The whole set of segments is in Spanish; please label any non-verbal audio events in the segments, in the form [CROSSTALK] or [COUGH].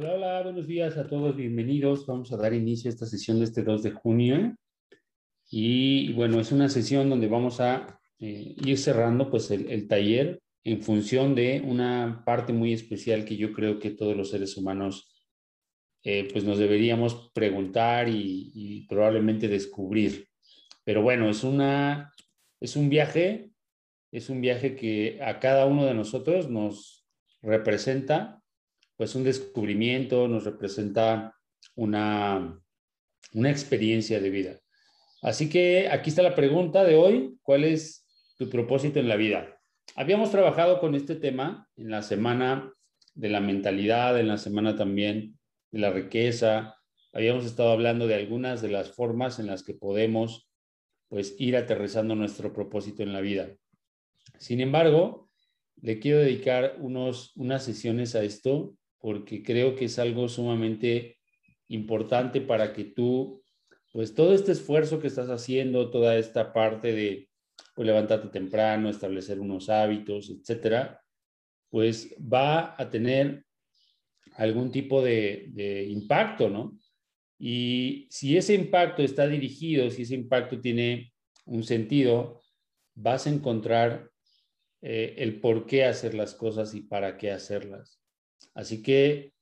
Hola, hola, buenos días a todos, bienvenidos. Vamos a dar inicio a esta sesión de este 2 de junio. Y bueno, es una sesión donde vamos a eh, ir cerrando pues el, el, taller en función de una parte muy especial que yo creo que todos los seres humanos eh, pues nos deberíamos preguntar y, y, probablemente descubrir. Pero bueno, es, una, es un viaje, es un viaje que a cada uno de nosotros nos representa pues un descubrimiento, nos representa una, una experiencia de vida. Así que aquí está la pregunta de hoy, ¿cuál es tu propósito en la vida? Habíamos trabajado con este tema en la semana de la mentalidad, en la semana también de la riqueza. Habíamos estado hablando de algunas de las formas en las que podemos pues ir aterrizando nuestro propósito en la vida. Sin embargo, le quiero dedicar unos, unas sesiones a esto porque creo que es algo sumamente importante para que tú, pues todo este esfuerzo que estás haciendo, toda esta parte de pues, levantarte temprano, establecer unos hábitos, etcétera, pues va a tener algún tipo de, impacto, ¿no? Y si ese impacto está dirigido, si ese impacto tiene un sentido, vas a encontrar eh, el por qué hacer las cosas y para qué hacerlas. Así que,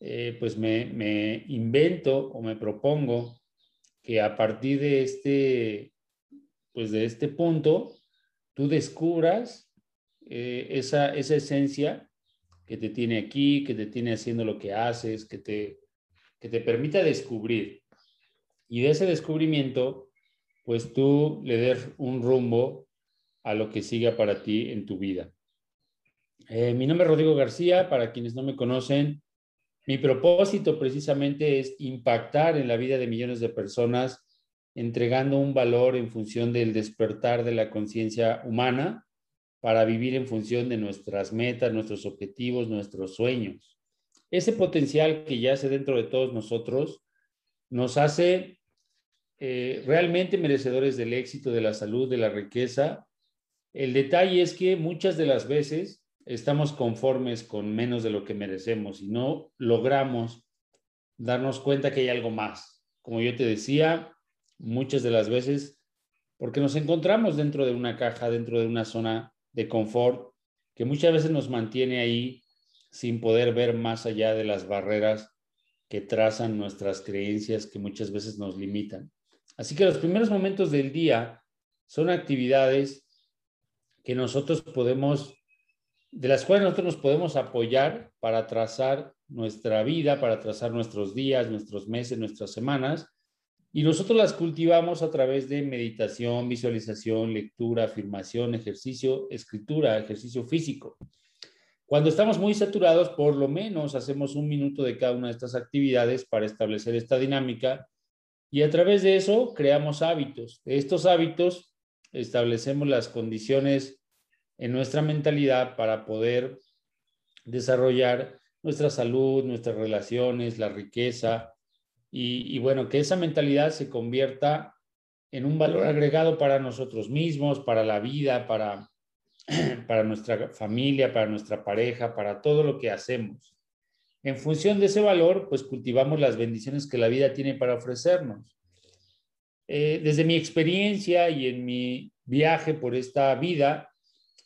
eh, pues me, invento o me propongo que a partir de este, pues de este punto, tú descubras eh, esa, esa esencia que te tiene aquí, que te tiene haciendo lo que haces, que te, que te permita descubrir. Y de ese descubrimiento, pues tú le des un rumbo a lo que siga para ti en tu vida. Eh, mi nombre es Rodrigo García, para quienes no me conocen, mi propósito precisamente es impactar en la vida de millones de personas entregando un valor en función del despertar de la conciencia humana para vivir en función de nuestras metas, nuestros objetivos, nuestros sueños. Ese potencial que yace dentro de todos nosotros nos hace eh, realmente merecedores del éxito, de la salud, de la riqueza. El detalle es que muchas de las veces estamos conformes con menos de lo que merecemos y no logramos darnos cuenta que hay algo más. Como yo te decía, muchas de las veces, porque nos encontramos dentro de una caja, dentro de una zona de confort, que muchas veces nos mantiene ahí sin poder ver más allá de las barreras que trazan nuestras creencias, que muchas veces nos limitan. Así que los primeros momentos del día son actividades que nosotros podemos de las cuales nosotros nos podemos apoyar para trazar nuestra vida, para trazar nuestros días, nuestros meses, nuestras semanas, y nosotros las cultivamos a través de meditación, visualización, lectura, afirmación, ejercicio, escritura, ejercicio físico. Cuando estamos muy saturados, por lo menos hacemos un minuto de cada una de estas actividades para establecer esta dinámica y a través de eso creamos hábitos. De estos hábitos establecemos las condiciones en nuestra mentalidad para poder desarrollar nuestra salud, nuestras relaciones, la riqueza y, bueno, que esa mentalidad se convierta en un valor agregado para nosotros mismos, para la vida, para, [CLEARS THROAT] para nuestra familia, para nuestra pareja, para todo lo que hacemos. En función de ese valor, pues cultivamos las bendiciones que la vida tiene para ofrecernos. Eh, desde mi experiencia y en mi viaje por esta vida,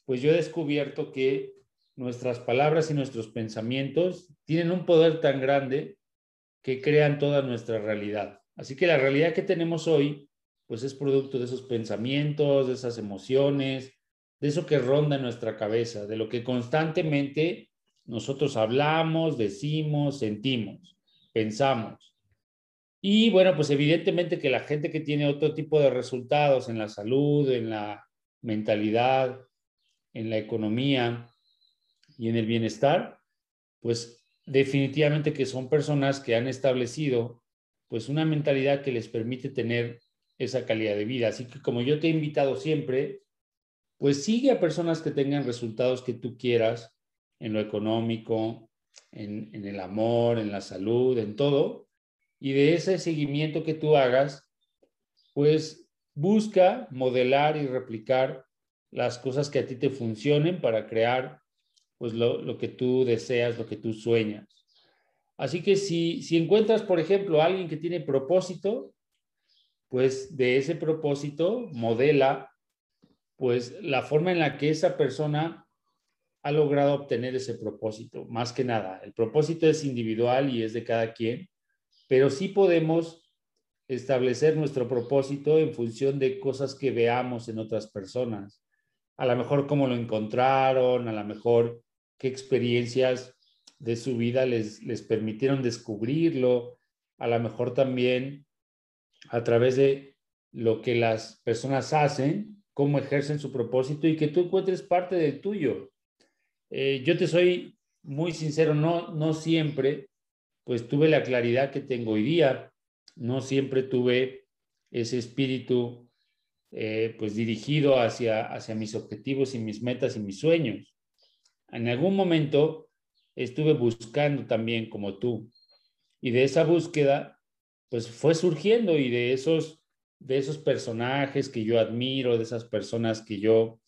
pues yo he descubierto que nuestras palabras y nuestros pensamientos tienen un poder tan grande que crean toda nuestra realidad. Así que la realidad que tenemos hoy, pues es producto de esos pensamientos, de esas emociones, de eso que ronda en nuestra cabeza, de lo que constantemente nosotros hablamos, decimos, sentimos, pensamos. Y bueno, pues evidentemente que la gente que tiene otro tipo de resultados en la salud, en la mentalidad, en la economía y en el bienestar, pues definitivamente que son personas que han establecido pues una mentalidad que les permite tener esa calidad de vida. Así que como yo te he invitado siempre, pues sigue a personas que tengan resultados que tú quieras en lo económico, en, en el amor, en la salud, en todo. Y de ese seguimiento que tú hagas, pues busca modelar y replicar las cosas que a ti te funcionen para crear pues lo, lo, que tú deseas, lo que tú sueñas. Así que si, si encuentras, por ejemplo, alguien que tiene propósito, pues de ese propósito modela pues la forma en la que esa persona ha logrado obtener ese propósito, más que nada. El propósito es individual y es de cada quien, pero sí podemos establecer nuestro propósito en función de cosas que veamos en otras personas. A lo mejor cómo lo encontraron, a lo mejor qué experiencias de su vida les, les permitieron descubrirlo, a lo mejor también a través de lo que las personas hacen, cómo ejercen su propósito y que tú encuentres parte del tuyo. Eh, yo te soy muy sincero, no, no siempre pues tuve la claridad que tengo hoy día, no siempre tuve ese espíritu eh, pues dirigido hacia, hacia mis objetivos y mis metas y mis sueños. En algún momento estuve buscando también como tú y de esa búsqueda pues fue surgiendo y de esos de esos personajes que yo admiro, de esas personas que yo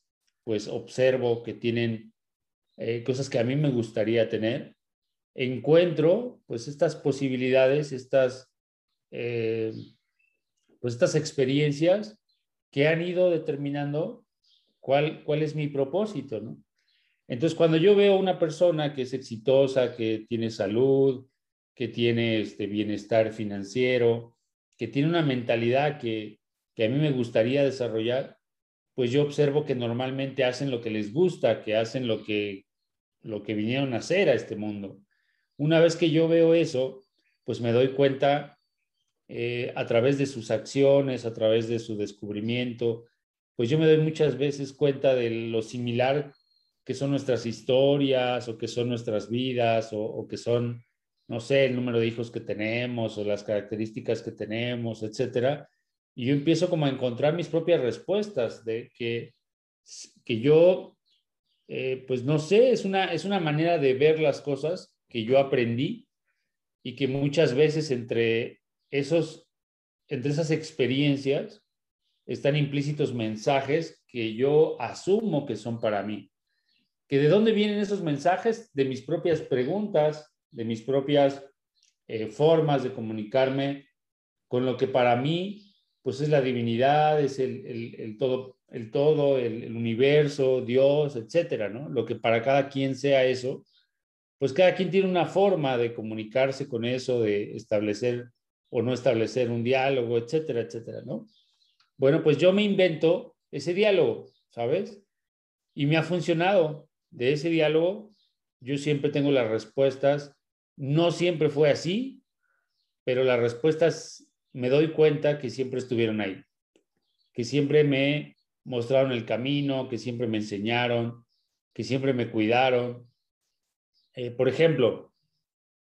pues observo que tienen eh, cosas que a mí me gustaría tener, encuentro pues estas posibilidades, estas, eh, pues estas experiencias que han ido determinando cuál, cuál es mi propósito, ¿no? Entonces, cuando yo veo una persona que es exitosa, que tiene salud, que tiene este bienestar financiero, que tiene una mentalidad que, que a mí me gustaría desarrollar, pues yo observo que normalmente hacen lo que les gusta, que hacen lo que, lo que vinieron a hacer a este mundo. Una vez que yo veo eso, pues me doy cuenta eh, a través de sus acciones, a través de su descubrimiento, pues yo me doy muchas veces cuenta de lo similar que son nuestras historias o que son nuestras vidas o, que son, no sé, el número de hijos que tenemos o las características que tenemos, etcétera. Y yo empiezo como a encontrar mis propias respuestas de que, que yo, eh, pues no sé, es una, es una manera de ver las cosas que yo aprendí y que muchas veces entre, esos, entre esas experiencias están implícitos mensajes que yo asumo que son para mí. ¿Que ¿De dónde vienen esos mensajes? De mis propias preguntas, de mis propias eh, formas de comunicarme con lo que para mí pues es la divinidad, es el, todo, el, todo el, universo, Dios, etcétera, ¿no? Lo que para cada quien sea eso, pues cada quien tiene una forma de comunicarse con eso, de establecer o no establecer un diálogo, etcétera, etcétera, ¿no? Bueno, pues yo me invento ese diálogo, ¿sabes? Y me ha funcionado. De ese diálogo, yo siempre tengo las respuestas. No siempre fue así, pero las respuestas me doy cuenta que siempre estuvieron ahí, que siempre me mostraron el camino, que siempre me enseñaron, que siempre me cuidaron. Eh, por ejemplo,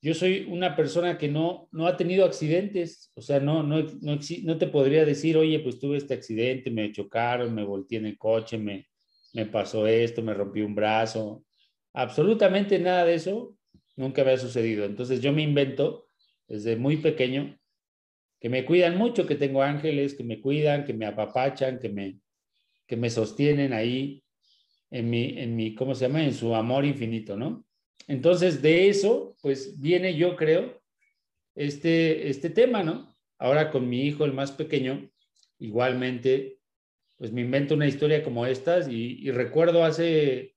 yo soy una persona que no, no ha tenido accidentes, o sea, no, no, no, no te podría decir, oye, pues tuve este accidente, me chocaron, me volteé en el coche, me, me pasó esto, me rompí un brazo. Absolutamente nada de eso nunca había sucedido. Entonces yo me invento desde muy pequeño que me cuidan mucho, que tengo ángeles que me cuidan, que me apapachan, que me, que me sostienen ahí en mi, en mi, ¿cómo se llama? En su amor infinito, ¿no? Entonces, de eso, pues viene, yo creo, este, este tema, ¿no? Ahora con mi hijo, el más pequeño, igualmente, pues me invento una historia como estas y, y recuerdo hace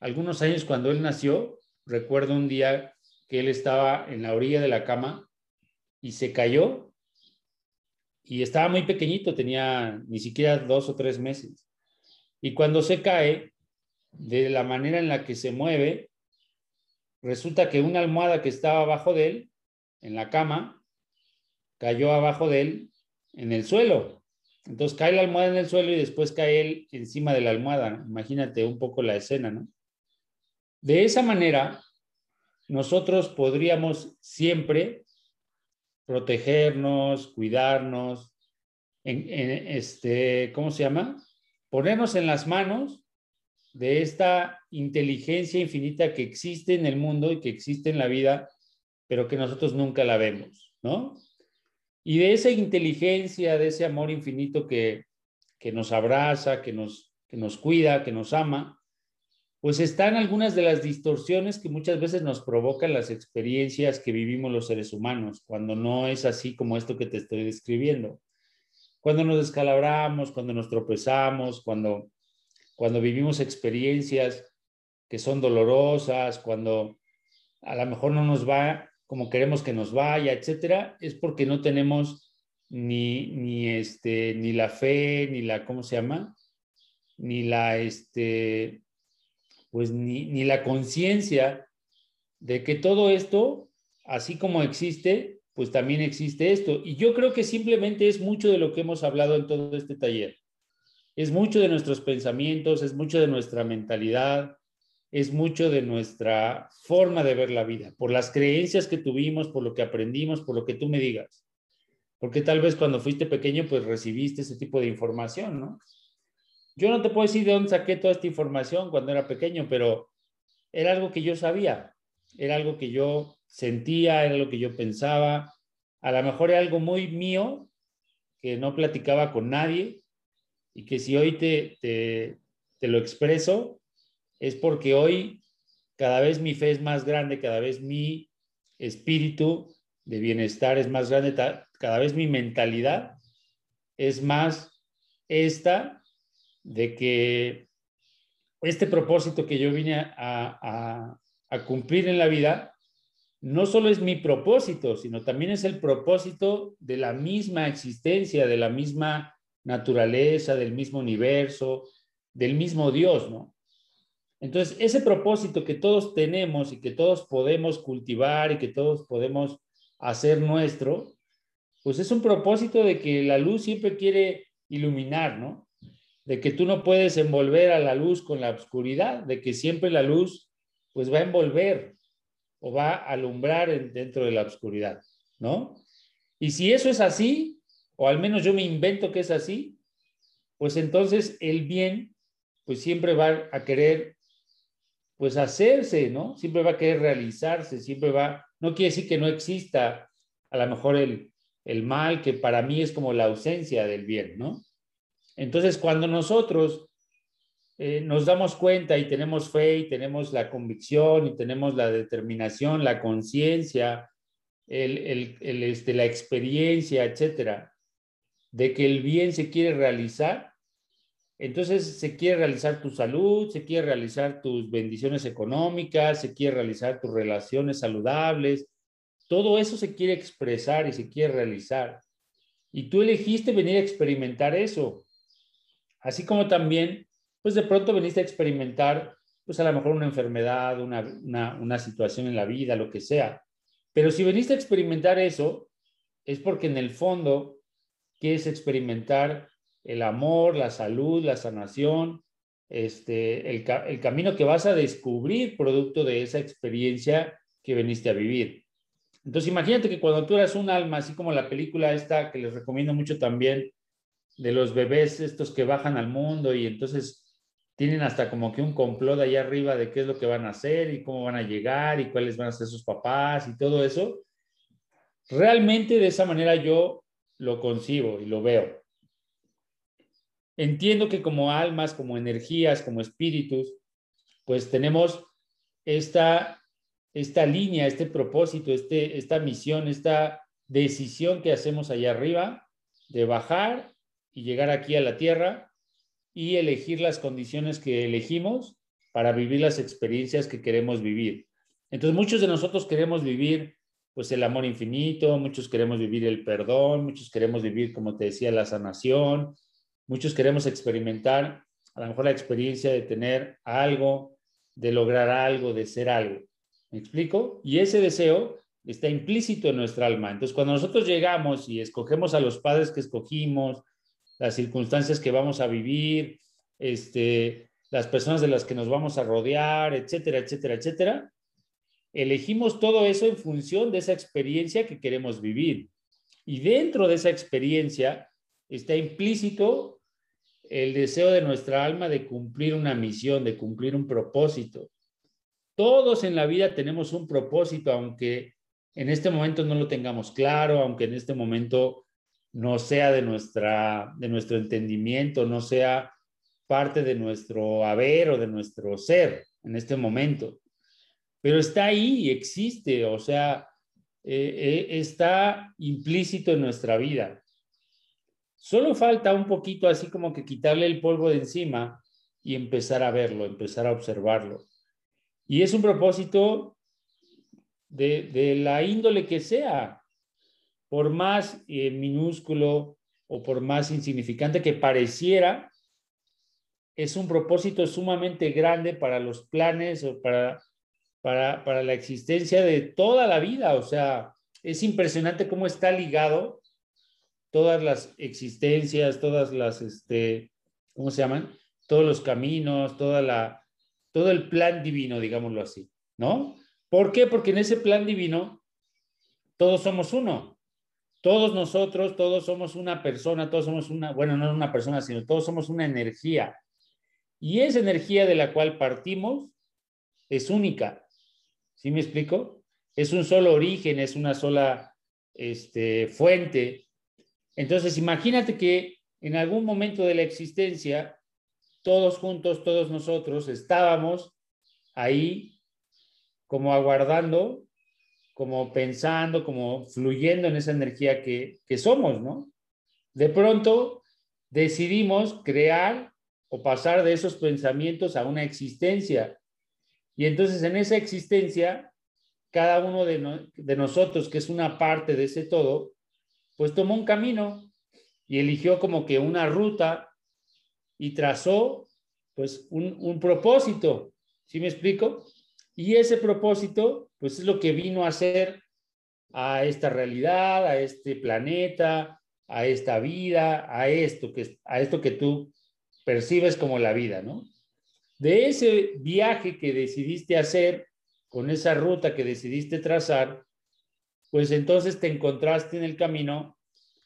algunos años cuando él nació, recuerdo un día que él estaba en la orilla de la cama y se cayó y estaba muy pequeñito, tenía ni siquiera dos o tres meses. Y cuando se cae, de la manera en la que se mueve, resulta que una almohada que estaba abajo de él, en la cama, cayó abajo de él en el suelo. Entonces cae la almohada en el suelo y después cae él encima de la almohada. Imagínate un poco la escena, ¿no? De esa manera, nosotros podríamos siempre protegernos, cuidarnos, en, este, ¿cómo se llama? Ponernos en las manos de esta inteligencia infinita que existe en el mundo y que existe en la vida, pero que nosotros nunca la vemos, ¿no? Y de esa inteligencia, de ese amor infinito que, que nos abraza, que nos, que nos cuida, que nos ama, pues están algunas de las distorsiones que muchas veces nos provocan las experiencias que vivimos los seres humanos, cuando no es así como esto que te estoy describiendo. Cuando nos descalabramos, cuando nos tropezamos, cuando, cuando vivimos experiencias que son dolorosas, cuando a lo mejor no nos va como queremos que nos vaya, etcétera, es porque no tenemos ni, ni, este, ni la fe, ni la, ¿cómo se llama? Ni la, este, pues ni, ni la conciencia de que todo esto, así como existe, pues también existe esto. Y yo creo que simplemente es mucho de lo que hemos hablado en todo este taller. Es mucho de nuestros pensamientos, es mucho de nuestra mentalidad, es mucho de nuestra forma de ver la vida, por las creencias que tuvimos, por lo que aprendimos, por lo que tú me digas. Porque tal vez cuando fuiste pequeño, pues recibiste ese tipo de información, ¿no? Yo no te puedo decir de dónde saqué toda esta información cuando era pequeño, pero era algo que yo sabía, era algo que yo sentía, era lo que yo pensaba. A lo mejor era algo muy mío, que no platicaba con nadie y que si hoy te, te, lo expreso, es porque hoy cada vez mi fe es más grande, cada vez mi espíritu de bienestar es más grande, cada vez mi mentalidad es más esta de que este propósito que yo vine a, a, cumplir en la vida no solo es mi propósito, sino también es el propósito de la misma existencia, de la misma naturaleza, del mismo universo, del mismo Dios, ¿no? Entonces, ese propósito que todos tenemos y que todos podemos cultivar y que todos podemos hacer nuestro, pues es un propósito de que la luz siempre quiere iluminar, ¿no? De que tú no puedes envolver a la luz con la oscuridad, de que siempre la luz pues va a envolver o va a alumbrar dentro de la oscuridad, ¿no? Y si eso es así, o al menos yo me invento que es así, pues entonces el bien pues siempre va a querer pues hacerse, ¿no? Siempre va a querer realizarse, siempre va, no quiere decir que no exista a lo mejor el, el mal, que para mí es como la ausencia del bien, ¿no? Entonces, cuando nosotros eh, nos damos cuenta y tenemos fe y tenemos la convicción y tenemos la determinación, la conciencia, el, el, este, la experiencia, etcétera, de que el bien se quiere realizar, entonces se quiere realizar tu salud, se quiere realizar tus bendiciones económicas, se quiere realizar tus relaciones saludables. Todo eso se quiere expresar y se quiere realizar. Y tú elegiste venir a experimentar eso. Así como también, pues de pronto veniste a experimentar, pues a lo mejor una enfermedad, una, una situación en la vida, lo que sea. Pero si veniste a experimentar eso, es porque en el fondo quieres experimentar el amor, la salud, la sanación, este, el, el, camino que vas a descubrir producto de esa experiencia que veniste a vivir. Entonces, imagínate que cuando tú eras un alma, así como la película esta que les recomiendo mucho también, de los bebés estos que bajan al mundo y entonces tienen hasta como que un complot allá arriba de qué es lo que van a hacer y cómo van a llegar y cuáles van a ser sus papás y todo eso. Realmente de esa manera yo lo concibo y lo veo. Entiendo que como almas, como energías, como espíritus, pues tenemos esta, esta línea, este propósito, este, esta misión, esta decisión que hacemos allá arriba de bajar y llegar aquí a la tierra y elegir las condiciones que elegimos para vivir las experiencias que queremos vivir. Entonces, muchos de nosotros queremos vivir pues el amor infinito, muchos queremos vivir el perdón, muchos queremos vivir, como te decía, la sanación, Muchos queremos experimentar a lo mejor la experiencia de tener algo, de lograr algo, de ser algo. ¿Me explico? Y ese deseo está implícito en nuestra alma. Entonces, cuando nosotros llegamos y escogemos a los padres que escogimos, las circunstancias que vamos a vivir, este, las personas de las que nos vamos a rodear, etcétera, etcétera, etcétera, elegimos todo eso en función de esa experiencia que queremos vivir. Y dentro de esa experiencia está implícito el deseo de nuestra alma de cumplir una misión, de cumplir un propósito. Todos en la vida tenemos un propósito, aunque en este momento no lo tengamos claro, aunque en este momento no sea de, nuestra, de nuestro entendimiento, no sea parte de nuestro haber o de nuestro ser, en este momento. Pero está ahí, existe, o sea, eh, eh, está implícito en nuestra vida. Solo falta un poquito así como que quitarle el polvo de encima y empezar a verlo, empezar a observarlo. Y es un propósito de, la índole que sea, por más eh, minúsculo o por más insignificante que pareciera, es un propósito sumamente grande para los planes o para, para, para la existencia de toda la vida. O sea, es impresionante cómo está ligado todas las existencias, todas las, este, ¿cómo se llaman? Todos los caminos, toda la, todo el plan divino, digámoslo así, ¿no? ¿Por qué? Porque en ese plan divino todos somos uno. Todos nosotros, todos somos una persona, todos somos una, bueno, no una persona, sino todos somos una energía. Y esa energía de la cual partimos es única. ¿Sí me explico? Es un solo origen, es una sola este, fuente. Entonces, imagínate que en algún momento de la existencia, todos juntos, todos nosotros, estábamos ahí como aguardando, como pensando, como fluyendo en esa energía que, que somos, ¿no? De pronto decidimos crear o pasar de esos pensamientos a una existencia. Y entonces en esa existencia, cada uno de, nosotros, que es una parte de ese todo, pues tomó un camino y eligió como que una ruta y trazó pues un, un propósito. ¿Sí me explico? Y ese propósito, pues es lo que vino a hacer a esta realidad, a este planeta, a esta vida, a esto que, a esto que tú percibes como la vida, ¿no? De ese viaje que decidiste hacer, con esa ruta que decidiste trazar, pues entonces te encontraste en el camino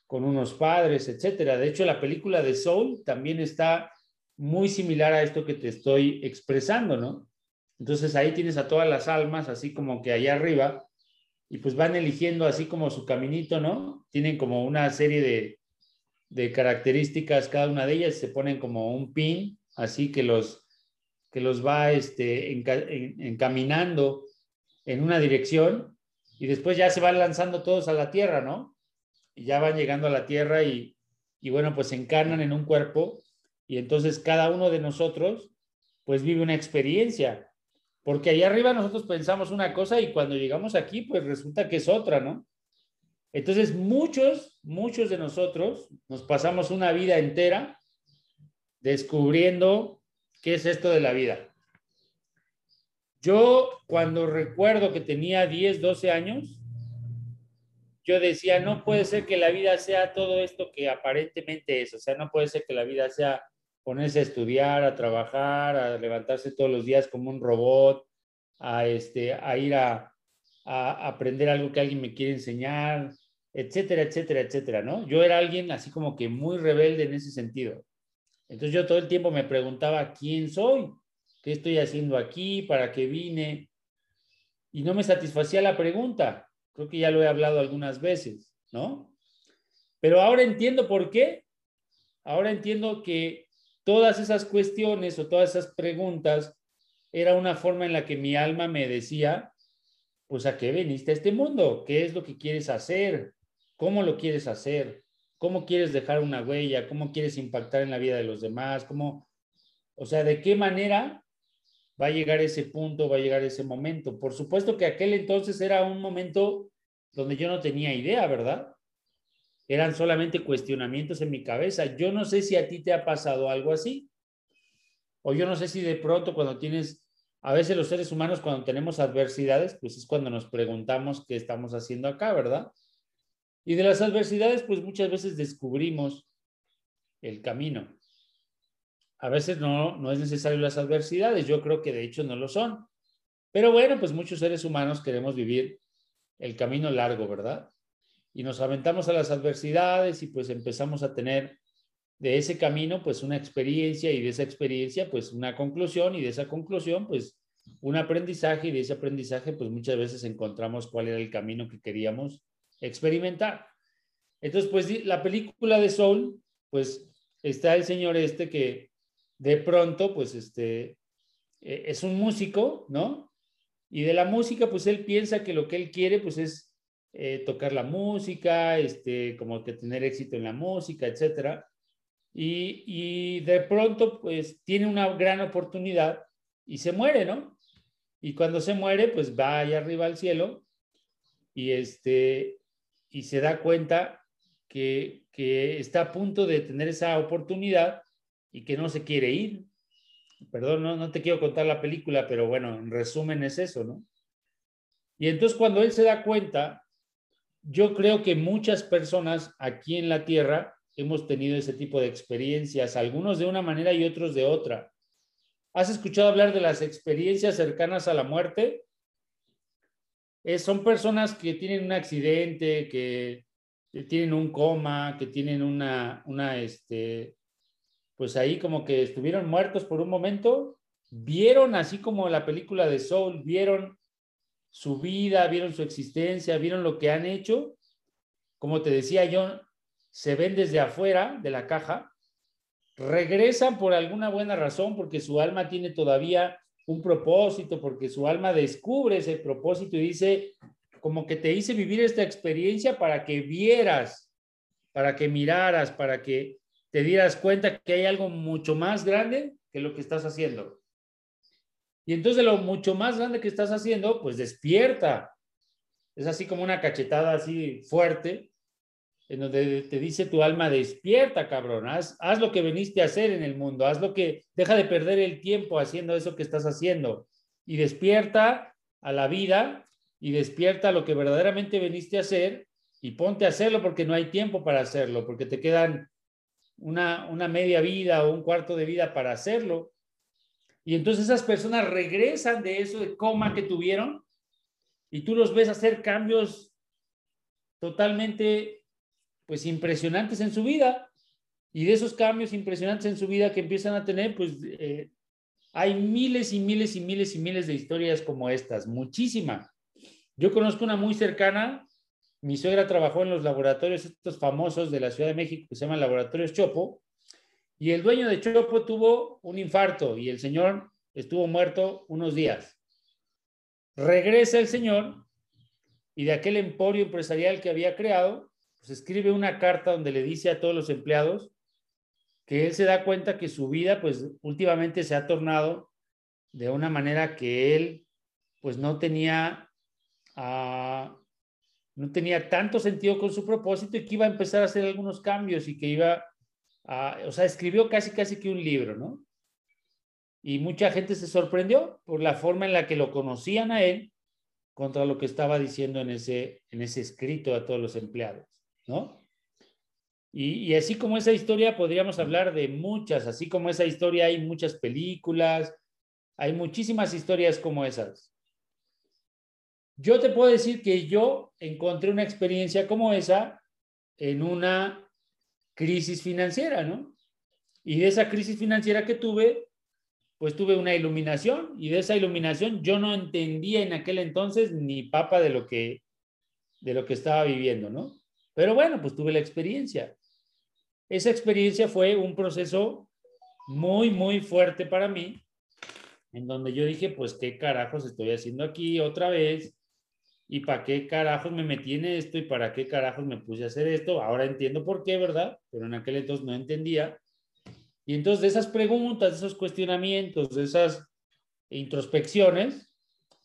con unos padres, etcétera. De hecho, la película de Soul también está muy similar a esto que te estoy expresando, ¿no? Entonces ahí tienes a todas las almas, así como que allá arriba, y pues van eligiendo así como su caminito, ¿no? Tienen como una serie de, de características cada una de ellas, se ponen como un pin, así que los, que los va este, encaminando en una dirección y después ya se van lanzando todos a la tierra, ¿no? Y ya van llegando a la tierra y, y bueno, pues se encarnan en un cuerpo y entonces cada uno de nosotros pues vive una experiencia, porque allá arriba nosotros pensamos una cosa y cuando llegamos aquí pues resulta que es otra, ¿no? Entonces, muchos, muchos de nosotros nos pasamos una vida entera descubriendo qué es esto de la vida. Yo cuando recuerdo que tenía 10, 12 años, yo decía, no puede ser que la vida sea todo esto que aparentemente es, o sea, no puede ser que la vida sea ponerse a estudiar, a trabajar, a levantarse todos los días como un robot, a, este, a ir a, aprender algo que alguien me quiere enseñar, etcétera, etcétera, etcétera, ¿no? Yo era alguien así como que muy rebelde en ese sentido. Entonces yo todo el tiempo me preguntaba, ¿quién soy? ¿Qué estoy haciendo aquí? ¿Para qué vine? Y no me satisfacía la pregunta. Creo que ya lo he hablado algunas veces, ¿no? Pero ahora entiendo por qué. Ahora entiendo que todas esas cuestiones o todas esas preguntas era una forma en la que mi alma me decía, pues a qué veniste a este mundo, qué es lo que quieres hacer, cómo lo quieres hacer, cómo quieres dejar una huella, cómo quieres impactar en la vida de los demás, cómo, o sea, de qué manera va a llegar ese punto, va a llegar ese momento. Por supuesto que aquel entonces era un momento donde yo no tenía idea, ¿verdad? Eran solamente cuestionamientos en mi cabeza. Yo no sé si a ti te ha pasado algo así. O yo no sé si de pronto cuando tienes a veces los seres humanos cuando tenemos adversidades, pues es cuando nos preguntamos qué estamos haciendo acá, ¿verdad? Y de las adversidades, pues muchas veces descubrimos el camino. A veces no, no es necesario las adversidades, yo creo que de hecho no lo son. Pero bueno, pues muchos seres humanos queremos vivir el camino largo, ¿verdad? Y nos aventamos a las adversidades y pues empezamos a tener de ese camino, pues una experiencia y de esa experiencia, pues una conclusión y de esa conclusión, pues un aprendizaje y de ese aprendizaje, pues muchas veces encontramos cuál era el camino que queríamos experimentar. Entonces, pues la película de Soul, pues está el señor este que de pronto, pues este, eh, es un músico, ¿no? Y de la música, pues él piensa que lo que él quiere, pues es eh, tocar la música, este, como que tener éxito en la música, etcétera. Y, y de pronto, pues tiene una gran oportunidad y se muere, ¿no? Y cuando se muere, pues va allá arriba al cielo y, este, y se da cuenta que, que está a punto de tener esa oportunidad y que no se quiere ir. Perdón, no, no te quiero contar la película, pero bueno, en resumen es eso, ¿no? Y entonces cuando él se da cuenta, yo creo que muchas personas aquí en la Tierra hemos tenido ese tipo de experiencias, algunos de una manera y otros de otra. ¿Has escuchado hablar de las experiencias cercanas a la muerte? Son personas que tienen un accidente, que, tienen un coma, que tienen una, una, este, pues ahí como que estuvieron muertos por un momento, vieron así como la película de Soul, vieron su vida, vieron su existencia, vieron lo que han hecho. Como te decía yo, se ven desde afuera de la caja regresan por alguna buena razón, porque su alma tiene todavía un propósito, porque su alma descubre ese propósito y dice, como que te hice vivir esta experiencia para que vieras, para que miraras, para que te dieras cuenta que hay algo mucho más grande que lo que estás haciendo. Y entonces lo mucho más grande que estás haciendo, pues despierta. Es así como una cachetada así fuerte en donde te dice tu alma, despierta, cabrón, haz, haz, lo que veniste a hacer en el mundo, haz lo que, deja de perder el tiempo haciendo eso que estás haciendo y despierta a la vida y despierta lo que verdaderamente veniste a hacer y ponte a hacerlo porque no hay tiempo para hacerlo, porque te quedan una, una media vida o un cuarto de vida para hacerlo. Y entonces esas personas regresan de eso de coma que tuvieron y tú los ves hacer cambios totalmente pues impresionantes en su vida. Y de esos cambios impresionantes en su vida que empiezan a tener, pues eh, hay miles y miles y miles y miles de historias como estas, muchísima. Yo conozco una muy cercana, mi suegra trabajó en los laboratorios estos famosos de la Ciudad de México que se llaman Laboratorios Chopo, y el dueño de Chopo tuvo un infarto y el señor estuvo muerto unos días. Regresa el señor y de aquel emporio empresarial que había creado, pues escribe una carta donde le dice a todos los empleados que él se da cuenta que su vida, pues últimamente se ha tornado de una manera que él, pues no tenía, uh, no tenía tanto sentido con su propósito y que iba a empezar a hacer algunos cambios y que iba a, o sea, escribió casi, casi que un libro, ¿no? Y mucha gente se sorprendió por la forma en la que lo conocían a él contra lo que estaba diciendo en ese, en ese escrito a todos los empleados. ¿No? Y, así como esa historia podríamos hablar de muchas, así como esa historia hay muchas películas, hay muchísimas historias como esas. Yo te puedo decir que yo encontré una experiencia como esa en una crisis financiera, ¿no? Y de esa crisis financiera que tuve, pues tuve una iluminación y de esa iluminación yo no entendía en aquel entonces ni papa de lo que de lo que estaba viviendo, ¿no? Pero bueno, pues tuve la experiencia. Esa experiencia fue un proceso muy, muy fuerte para mí, en donde yo dije, pues, ¿qué carajos estoy haciendo aquí otra vez? ¿Y para qué carajos me metí en esto? ¿Y para qué carajos me puse a hacer esto? Ahora entiendo por qué, ¿verdad? Pero en aquel entonces no entendía. Y entonces de esas preguntas, de esos cuestionamientos, de esas introspecciones,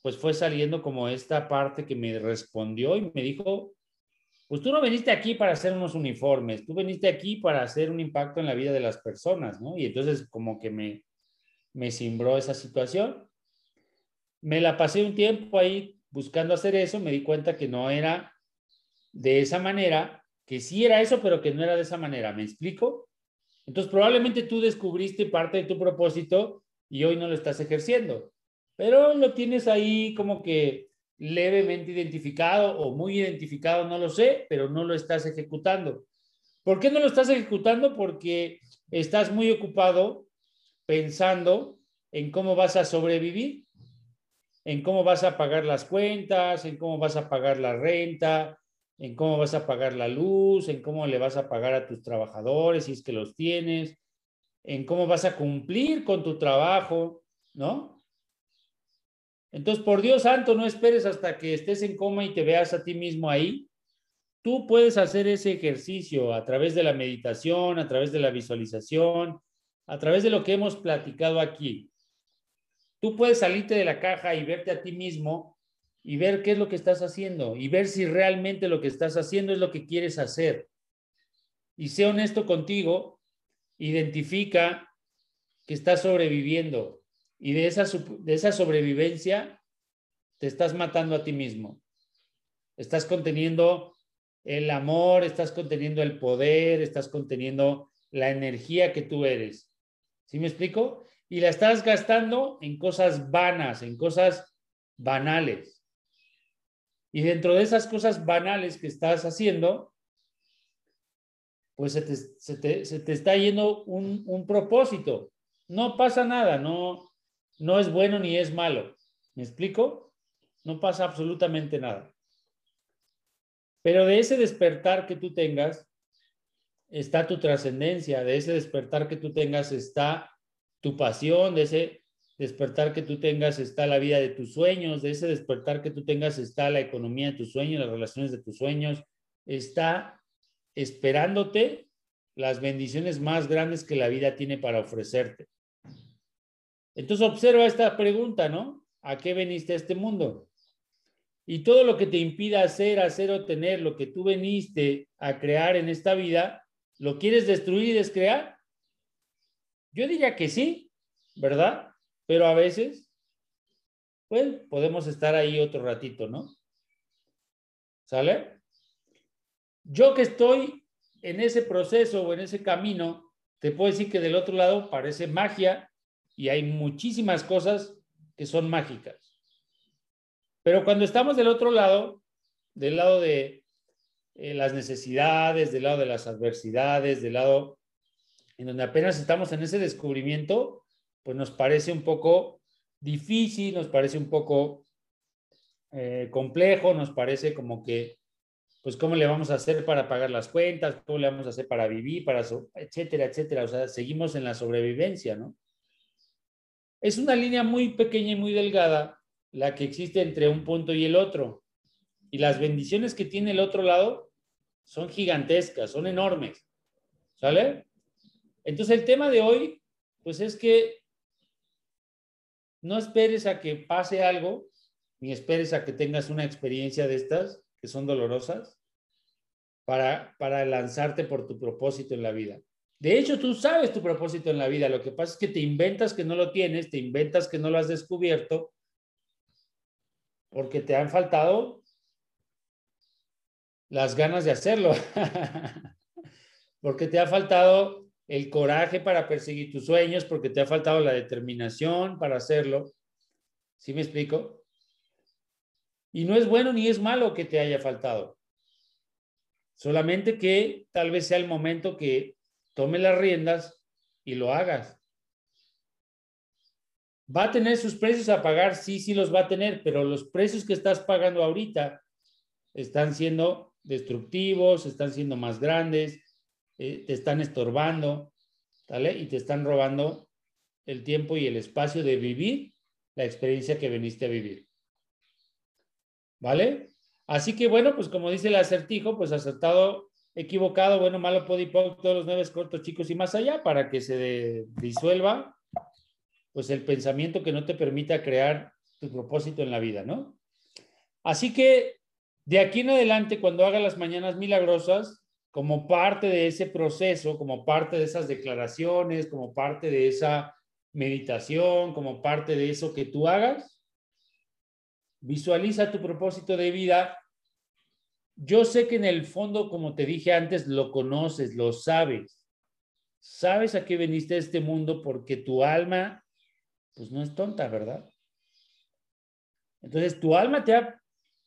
pues fue saliendo como esta parte que me respondió y me dijo, pues tú no viniste aquí para hacer unos uniformes, tú viniste aquí para hacer un impacto en la vida de las personas, ¿no? Y entonces como que me, me esa situación. Me la pasé un tiempo ahí buscando hacer eso, me di cuenta que no era de esa manera, que sí era eso, pero que no era de esa manera. ¿Me explico? Entonces probablemente tú descubriste parte de tu propósito y hoy no lo estás ejerciendo, pero lo tienes ahí como que levemente identificado o muy identificado, no lo sé, pero no lo estás ejecutando. ¿Por qué no lo estás ejecutando? Porque estás muy ocupado pensando en cómo vas a sobrevivir, en cómo vas a pagar las cuentas, en cómo vas a pagar la renta, en cómo vas a pagar la luz, en cómo le vas a pagar a tus trabajadores si es que los tienes, en cómo vas a cumplir con tu trabajo, ¿no? Entonces, por Dios santo, no esperes hasta que estés en coma y te veas a ti mismo ahí. Tú puedes hacer ese ejercicio a través de la meditación, a través de la visualización, a través de lo que hemos platicado aquí. Tú puedes salirte de la caja y verte a ti mismo y ver qué es lo que estás haciendo y ver si realmente lo que estás haciendo es lo que quieres hacer. Y sé honesto contigo, identifica que estás sobreviviendo, y de esa, de esa sobrevivencia te estás matando a ti mismo. Estás conteniendo el amor, estás conteniendo el poder, estás conteniendo la energía que tú eres. ¿Sí me explico? Y la estás gastando en cosas vanas, en cosas banales. Y dentro de esas cosas banales que estás haciendo, pues se te, se te, está yendo un, un propósito. No pasa nada, no, no es bueno ni es malo. ¿Me explico? No pasa absolutamente nada. Pero de ese despertar que tú tengas, está tu trascendencia, de ese despertar que tú tengas está tu pasión, de ese despertar que tú tengas está la vida de tus sueños, de ese despertar que tú tengas está la economía de tus sueños, las relaciones de tus sueños, está esperándote las bendiciones más grandes que la vida tiene para ofrecerte. Entonces observa esta pregunta, ¿no? ¿A qué veniste a este mundo? Y todo lo que te impida hacer, hacer o tener lo que tú veniste a crear en esta vida, ¿lo quieres destruir y descrear? Yo diría que sí, ¿verdad? Pero a veces, pues, podemos estar ahí otro ratito, ¿no? ¿Sale? Yo que estoy en ese proceso o en ese camino, te puedo decir que del otro lado parece magia, y hay muchísimas cosas que son mágicas. Pero cuando estamos del otro lado, del lado de eh, las necesidades, del lado de las adversidades, del lado en donde apenas estamos en ese descubrimiento, pues nos parece un poco difícil, nos parece un poco eh, complejo, nos parece como que, pues, ¿cómo le vamos a hacer para pagar las cuentas? ¿Cómo le vamos a hacer para vivir? Para, etcétera, etcétera. O sea, seguimos en la sobrevivencia, ¿no? Es una línea muy pequeña y muy delgada la que existe entre un punto y el otro. Y las bendiciones que tiene el otro lado son gigantescas, son enormes. ¿Sale? Entonces el tema de hoy, pues es que no esperes a que pase algo, ni esperes a que tengas una experiencia de estas, que son dolorosas, para, para lanzarte por tu propósito en la vida. De hecho, tú sabes tu propósito en la vida. Lo que pasa es que te inventas que no lo tienes, te inventas que no lo has descubierto, porque te han faltado las ganas de hacerlo, [LAUGHS] porque te ha faltado el coraje para perseguir tus sueños, porque te ha faltado la determinación para hacerlo. ¿Sí me explico? Y no es bueno ni es malo que te haya faltado. Solamente que tal vez sea el momento que tome las riendas y lo hagas. ¿Va a tener sus precios a pagar? Sí, sí los va a tener, pero los precios que estás pagando ahorita están siendo destructivos, están siendo más grandes, eh, te están estorbando, ¿vale? Y te están robando el tiempo y el espacio de vivir la experiencia que veniste a vivir. ¿Vale? Así que bueno, pues como dice el acertijo, pues acertado equivocado, bueno, malo, podipoc, todos los nueve cortos, chicos y más allá, para que se disuelva pues el pensamiento que no te permita crear tu propósito en la vida, ¿no? Así que de aquí en adelante, cuando haga las mañanas milagrosas, como parte de ese proceso, como parte de esas declaraciones, como parte de esa meditación, como parte de eso que tú hagas, visualiza tu propósito de vida yo sé que en el fondo, como te dije antes, lo conoces, lo sabes. Sabes a qué veniste a este mundo porque tu alma, pues no es tonta, ¿verdad? Entonces, tu alma te ha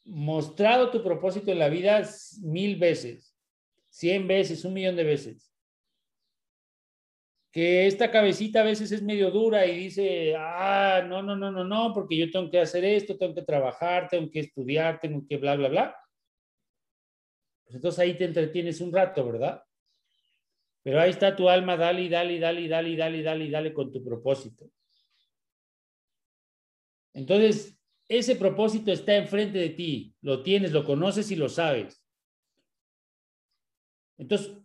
mostrado tu propósito en la vida mil veces, cien veces, un millón de veces. Que esta cabecita a veces es medio dura y dice, ah, no, no, no, no, no, porque yo tengo que hacer esto, tengo que trabajar, tengo que estudiar, tengo que bla, bla, bla. Pues entonces ahí te entretienes un rato, ¿verdad? Pero ahí está tu alma, dale, dale, dale, dale, dale, dale, dale con tu propósito. Entonces, ese propósito está enfrente de ti, lo tienes, lo conoces y lo sabes. Entonces,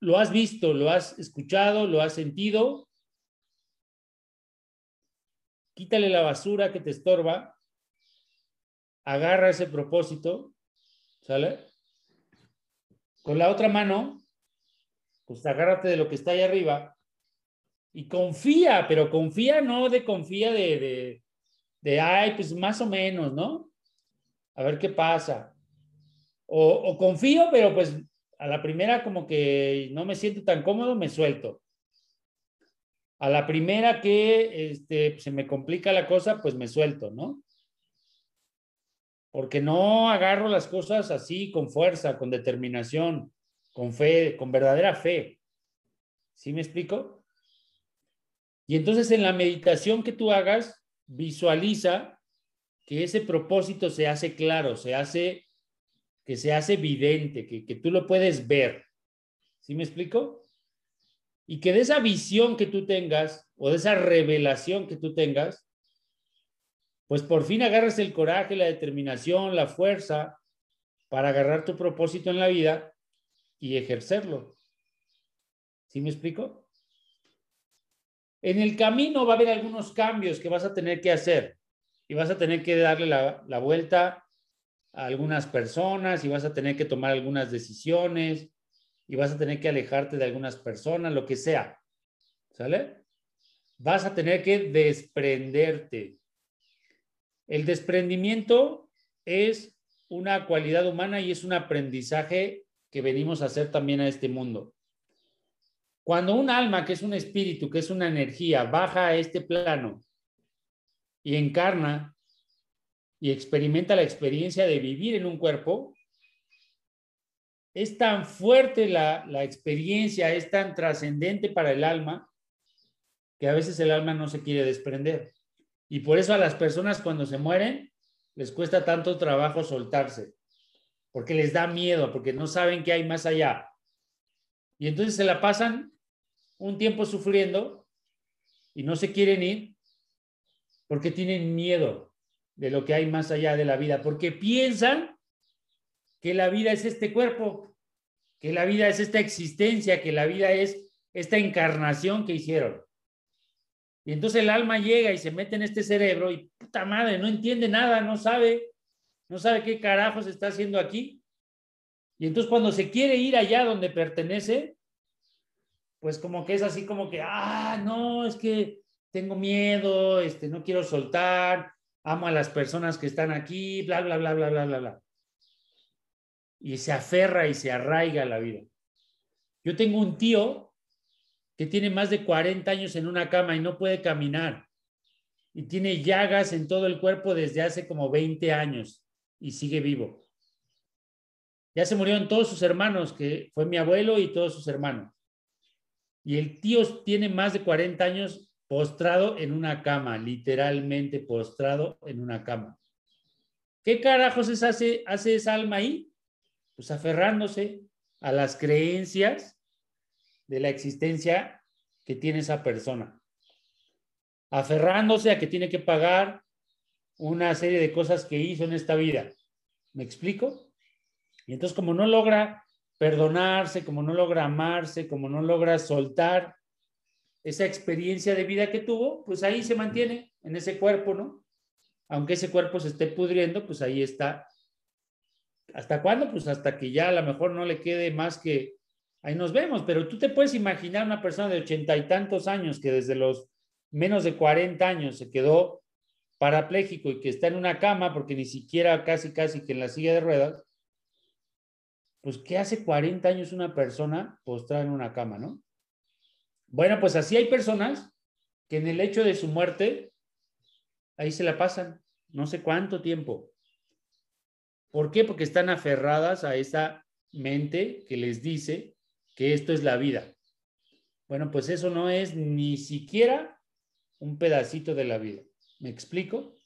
lo has visto, lo has escuchado, lo has sentido. Quítale la basura que te estorba. Agarra ese propósito. ¿Sale? Con la otra mano, pues agárrate de lo que está ahí arriba y confía, pero confía no de confía de, de, de ay, pues más o menos, ¿no? A ver qué pasa. O, o confío, pero pues a la primera como que no me siento tan cómodo, me suelto. A la primera que este, se me complica la cosa, pues me suelto, ¿no? Porque no agarro las cosas así, con fuerza, con determinación, con fe, con verdadera fe. ¿Sí me explico? Y entonces en la meditación que tú hagas, visualiza que ese propósito se hace claro, se hace que se hace evidente, que, que tú lo puedes ver. ¿Sí me explico? Y que de esa visión que tú tengas o de esa revelación que tú tengas, pues por fin agarres el coraje, la determinación, la fuerza para agarrar tu propósito en la vida y ejercerlo. ¿Sí me explico? En el camino va a haber algunos cambios que vas a tener que hacer y vas a tener que darle la, vuelta algunas personas y vas a tener que tomar algunas decisiones y vas a tener que alejarte de algunas personas, lo que sea. ¿Sale? Vas a tener que desprenderte. El desprendimiento es una cualidad humana y es un aprendizaje que venimos a hacer también a este mundo. Cuando un alma, que es un espíritu, que es una energía, baja a este plano y encarna, y experimenta la experiencia de vivir en un cuerpo, es tan fuerte la, la experiencia, es tan trascendente para el alma, que a veces el alma no se quiere desprender. Y por eso a las personas cuando se mueren les cuesta tanto trabajo soltarse, porque les da miedo, porque no saben qué hay más allá. Y entonces se la pasan un tiempo sufriendo y no se quieren ir porque tienen miedo de lo que hay más allá de la vida, porque piensan que la vida es este cuerpo, que la vida es esta existencia, que la vida es esta encarnación que hicieron. Y entonces el alma llega y se mete en este cerebro y puta madre, no entiende nada, no sabe, no sabe qué carajos está haciendo aquí. Y entonces cuando se quiere ir allá donde pertenece, pues como que es así como que, ah, no, es que tengo miedo, este, no quiero soltar, amo a las personas que están aquí, bla, bla, bla, bla, bla, bla, bla. Y se aferra y se arraiga la vida. Yo tengo un tío que tiene más de 40 años en una cama y no puede caminar. Y tiene llagas en todo el cuerpo desde hace como 20 años y sigue vivo. Ya se murieron todos sus hermanos, que fue mi abuelo y todos sus hermanos. Y el tío tiene más de 40 años postrado en una cama, literalmente postrado en una cama. ¿Qué carajos es hace, hace esa alma ahí? Pues aferrándose a las creencias de la existencia que tiene esa persona. Aferrándose a que tiene que pagar una serie de cosas que hizo en esta vida. ¿Me explico? Y entonces como no logra perdonarse, como no logra amarse, como no logra soltar esa experiencia de vida que tuvo, pues ahí se mantiene en ese cuerpo, ¿no? Aunque ese cuerpo se esté pudriendo, pues ahí está. ¿Hasta cuándo? Pues hasta que ya a lo mejor no le quede más que ahí nos vemos, pero tú te puedes imaginar una persona de ochenta y tantos años que desde los menos de 40 años se quedó parapléjico y que está en una cama porque ni siquiera casi casi que en la silla de ruedas, pues ¿qué hace 40 años una persona postrada en una cama, no? Bueno, pues así hay personas que en el hecho de su muerte, ahí se la pasan, no sé cuánto tiempo. ¿Por qué? Porque están aferradas a esa mente que les dice que esto es la vida. Bueno, pues eso no es ni siquiera un pedacito de la vida. ¿Me explico?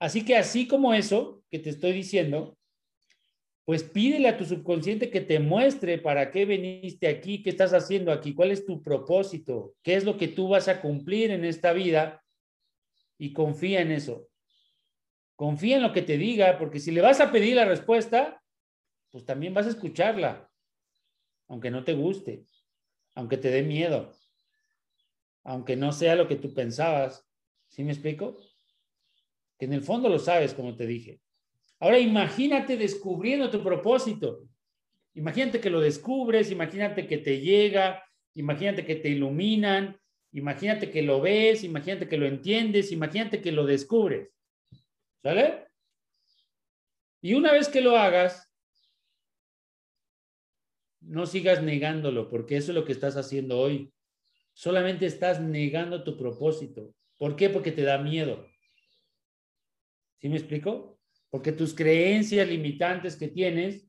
Así que así como eso que te estoy diciendo, pues pídele a tu subconsciente que te muestre para qué viniste aquí, qué estás haciendo aquí, cuál es tu propósito, qué es lo que tú vas a cumplir en esta vida y confía en eso. Confía en lo que te diga, porque si le vas a pedir la respuesta, pues también vas a escucharla, aunque no te guste, aunque te dé miedo, aunque no sea lo que tú pensabas. ¿Sí me explico? Que en el fondo lo sabes, como te dije. Ahora imagínate descubriendo tu propósito. Imagínate que lo descubres, imagínate que te llega, imagínate que te iluminan, imagínate que lo ves, imagínate que lo entiendes, imagínate que lo descubres. ¿Sale? Y una vez que lo hagas, no sigas negándolo, porque eso es lo que estás haciendo hoy. Solamente estás negando tu propósito. ¿Por qué? Porque te da miedo. ¿Sí me explico? Porque tus creencias limitantes que tienes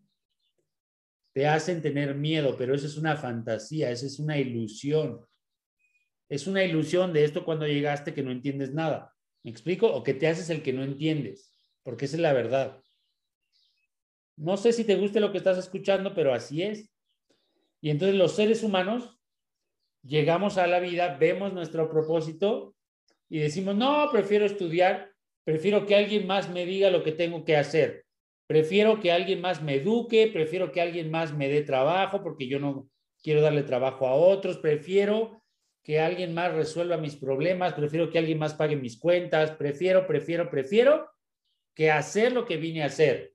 te hacen tener miedo, pero eso es una fantasía, eso es una ilusión. Es una ilusión de esto cuando llegaste que no entiendes nada. ¿Me explico? O que te haces el que no entiendes, porque esa es la verdad. No sé si te guste lo que estás escuchando, pero así es. Y entonces los seres humanos llegamos a la vida, vemos nuestro propósito y decimos, no, prefiero estudiar, prefiero que alguien más me diga lo que tengo que hacer. Prefiero que alguien más me eduque, prefiero que alguien más me dé trabajo porque yo no quiero darle trabajo a otros, prefiero que alguien más resuelva mis problemas, prefiero que alguien más pague mis cuentas, prefiero, prefiero, prefiero que hacer lo que vine a hacer.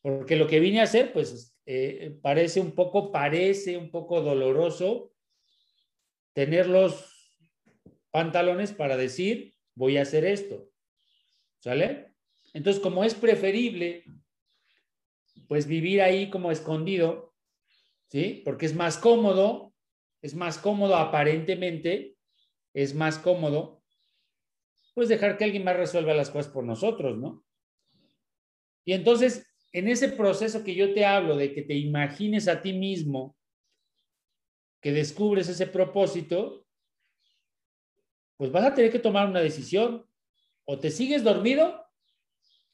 Porque lo que vine a hacer, pues eh, parece un poco, parece un poco doloroso tener los pantalones para decir, voy a hacer esto. ¿Sale? Entonces, como es preferible pues vivir ahí como escondido, ¿sí? Porque es más cómodo, es más cómodo aparentemente, es más cómodo, pues dejar que alguien más resuelva las cosas por nosotros, ¿no? Y entonces, en ese proceso que yo te hablo de que te imagines a ti mismo, que descubres ese propósito, pues vas a tener que tomar una decisión. O te sigues dormido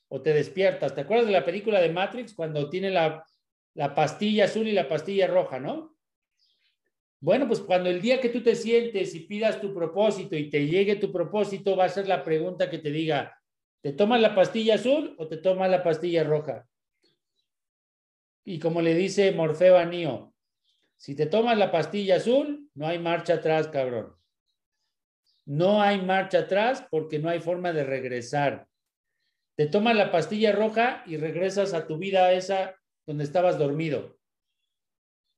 o te despiertas. ¿Te acuerdas de la película de Matrix cuando tiene la, pastilla azul y la pastilla roja, no? Bueno, pues cuando el día que tú te sientes y pidas tu propósito y te llegue tu propósito, va a ser la pregunta que te diga, ¿te tomas la pastilla azul o te tomas la pastilla roja? Y como le dice Morfeo a Neo, si te tomas la pastilla azul, no hay marcha atrás, cabrón. No hay marcha atrás porque no hay forma de regresar. Te tomas la pastilla roja y regresas a tu vida esa donde estabas dormido,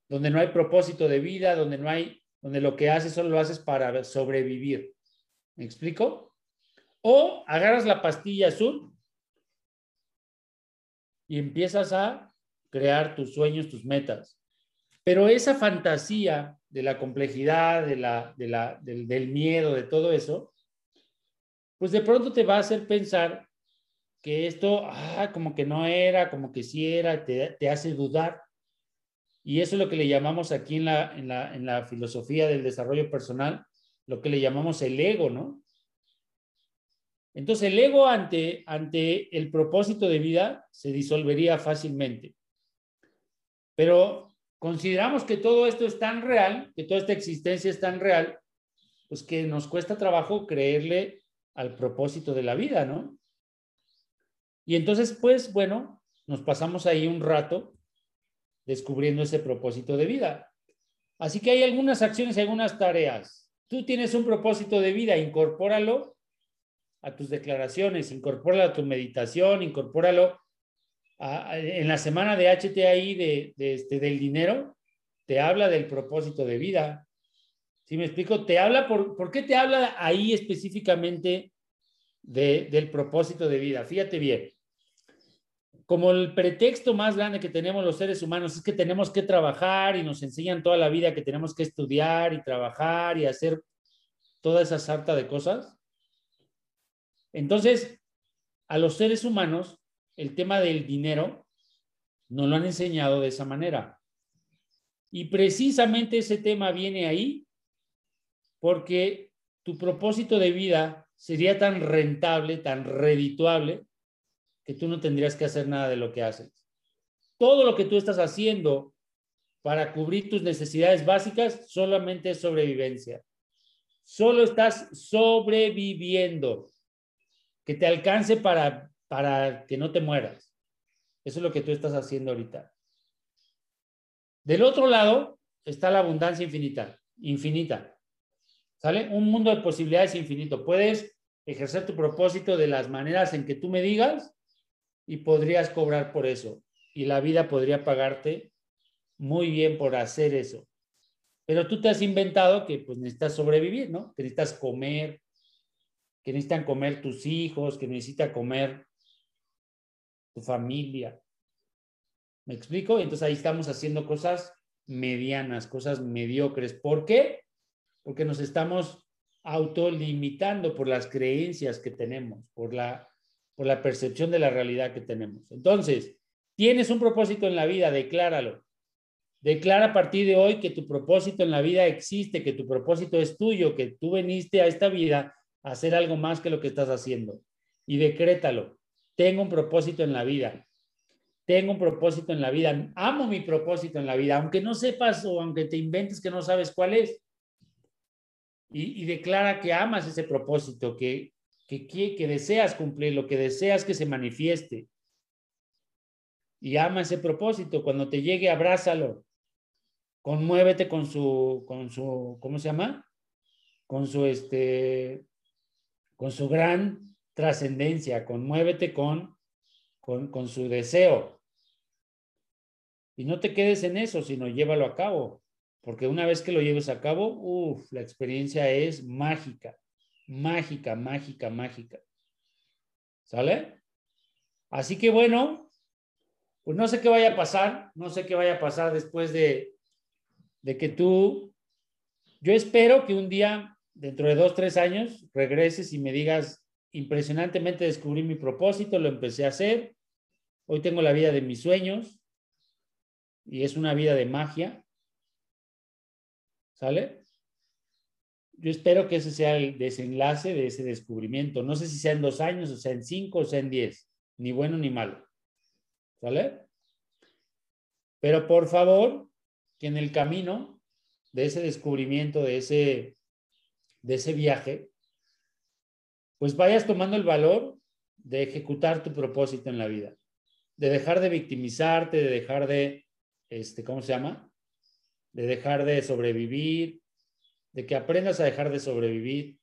donde no hay propósito de vida, donde no hay, donde lo que haces solo lo haces para sobrevivir. ¿Me explico? O agarras la pastilla azul y empiezas a crear tus sueños, tus metas. Pero esa fantasía de la complejidad, de la, del, del miedo, de todo eso, pues de pronto te va a hacer pensar que esto, ah, como que no era, como que sí era, te, te hace dudar. Y eso es lo que le llamamos aquí en la, en, la, en la filosofía del desarrollo personal, lo que le llamamos el ego, ¿no? Entonces el ego ante, ante el propósito de vida se disolvería fácilmente. Pero consideramos que todo esto es tan real, que toda esta existencia es tan real, pues que nos cuesta trabajo creerle al propósito de la vida, ¿no? Y entonces, pues bueno, nos pasamos ahí un rato descubriendo ese propósito de vida. Así que hay algunas acciones, algunas tareas. Tú tienes un propósito de vida, incorpóralo a tus declaraciones, incorpóralo a tu meditación, incorpóralo en la semana de HTI de, este, del dinero, te habla del propósito de vida. ¿Sí me explico? Te habla por, ¿por qué te habla ahí específicamente del propósito de vida? Fíjate bien como el pretexto más grande que tenemos los seres humanos es que tenemos que trabajar y nos enseñan toda la vida que tenemos que estudiar y trabajar y hacer toda esa sarta de cosas. Entonces, a los seres humanos, el tema del dinero no lo han enseñado de esa manera. Y precisamente ese tema viene ahí porque tu propósito de vida sería tan rentable, tan redituable, que tú no tendrías que hacer nada de lo que haces. Todo lo que tú estás haciendo para cubrir tus necesidades básicas solamente es sobrevivencia. Solo estás sobreviviendo. Que te alcance para para que no te mueras. Eso es lo que tú estás haciendo ahorita. Del otro lado está la abundancia infinita, infinita. ¿Sale? Un mundo de posibilidades infinito. Puedes ejercer tu propósito de las maneras en que tú me digas y podrías cobrar por eso. Y la vida podría pagarte muy bien por hacer eso. Pero tú te has inventado que pues necesitas sobrevivir, ¿no? Que necesitas comer, que necesitan comer tus hijos, que necesita comer tu familia. ¿Me explico? Entonces ahí estamos haciendo cosas medianas, cosas mediocres. ¿Por qué? Porque nos estamos autolimitando por las creencias que tenemos, por la, por la percepción de la realidad que tenemos. Entonces, tienes un propósito en la vida, decláralo. Declara a partir de hoy que tu propósito en la vida existe, que tu propósito es tuyo, que tú veniste a esta vida a hacer algo más que lo que estás haciendo. Y decrétalo. Tengo un propósito en la vida. Tengo un propósito en la vida. Amo mi propósito en la vida, aunque no sepas o aunque te inventes que no sabes cuál es. Y, declara que amas ese propósito, que, que, que deseas cumplirlo, que deseas que se manifieste. Y ama ese propósito. Cuando te llegue, abrázalo conmuévete con su, con su, ¿cómo se llama? Con su, este, con su gran trascendencia, conmuévete con, con, con su deseo. Y no te quedes en eso, sino llévalo a cabo, porque una vez que lo lleves a cabo, uff, la experiencia es mágica, mágica, mágica, mágica. ¿Sale? Así que bueno, pues no sé qué vaya a pasar, no sé qué vaya a pasar después de, de que tú, yo espero que un día, dentro de dos, tres años, regreses y me digas, impresionantemente descubrí mi propósito, lo empecé a hacer, hoy tengo la vida de mis sueños y es una vida de magia. ¿Sale? Yo espero que ese sea el desenlace de ese descubrimiento. No sé si sea en dos años, o sea en cinco, o sea en diez, ni bueno ni malo. ¿Sale? Pero por favor, que en el camino de ese descubrimiento, de ese, de ese viaje, pues vayas tomando el valor de ejecutar tu propósito en la vida, de dejar de victimizarte, de dejar de, este, ¿cómo se llama? De dejar de sobrevivir, de que aprendas a dejar de sobrevivir,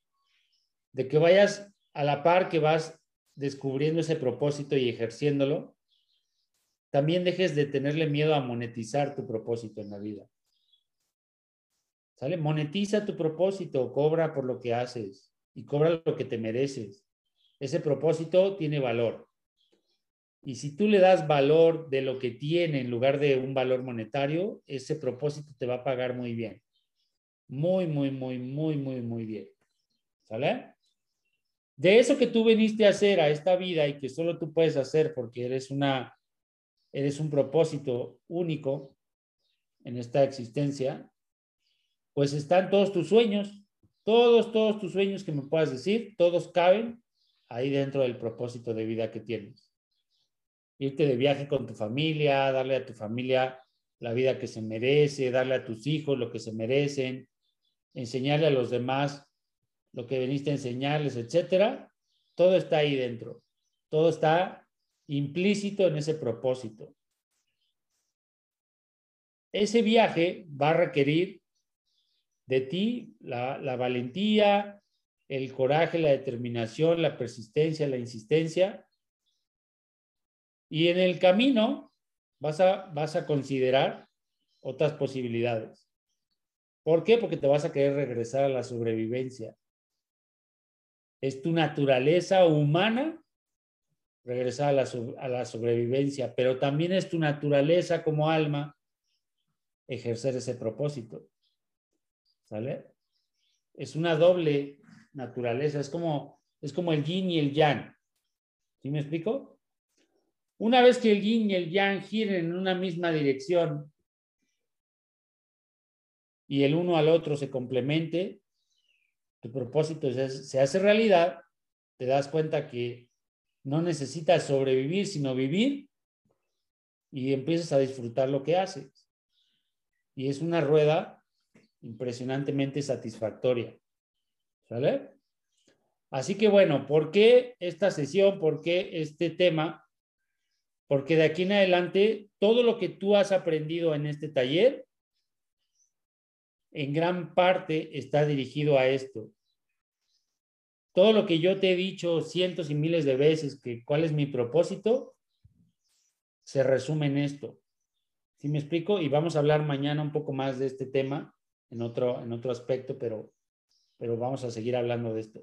de que vayas a la par que vas descubriendo ese propósito y ejerciéndolo, también dejes de tenerle miedo a monetizar tu propósito en la vida. ¿Sale? Monetiza tu propósito, cobra por lo que haces y cobra lo que te mereces. Ese propósito tiene valor. Y si tú le das valor de lo que tiene en lugar de un valor monetario, ese propósito te va a pagar muy bien. Muy, muy, muy, muy, muy, muy bien. ¿Sale? De eso que tú viniste a hacer a esta vida y que solo tú puedes hacer porque eres una eres un propósito único en esta existencia, pues están todos tus sueños, todos, todos tus sueños que me puedas decir, todos caben ahí dentro del propósito de vida que tienes. Irte de viaje con tu familia, darle a tu familia la vida que se merece, darle a tus hijos lo que se merecen, enseñarle a los demás lo que veniste a enseñarles, etcétera. Todo está ahí dentro. Todo está implícito en ese propósito. Ese viaje va a requerir de ti la, valentía, el coraje, la determinación, la persistencia, la insistencia. Y en el camino vas a, vas a considerar otras posibilidades. ¿Por qué? Porque te vas a querer regresar a la sobrevivencia. Es tu naturaleza humana regresar a la, a la sobrevivencia, pero también es tu naturaleza como alma ejercer ese propósito. ¿Sale? Es una doble naturaleza, es como, es como el yin y el yang. ¿Sí me explico? Una vez que el yin y el yang giren en una misma dirección y el uno al otro se complemente, tu propósito se hace realidad, te das cuenta que no necesitas sobrevivir, sino vivir y empiezas a disfrutar lo que haces. Y es una rueda impresionantemente satisfactoria. ¿Sale? Así que bueno, ¿por qué esta sesión? ¿Por qué este tema? Porque de aquí en adelante, todo lo que tú has aprendido en este taller, en gran parte está dirigido a esto. Todo lo que yo te he dicho cientos y miles de veces, que cuál es mi propósito, se resume en esto. ¿Sí me explico? Y vamos a hablar mañana un poco más de este tema en otro, en otro aspecto, pero, pero vamos a seguir hablando de esto.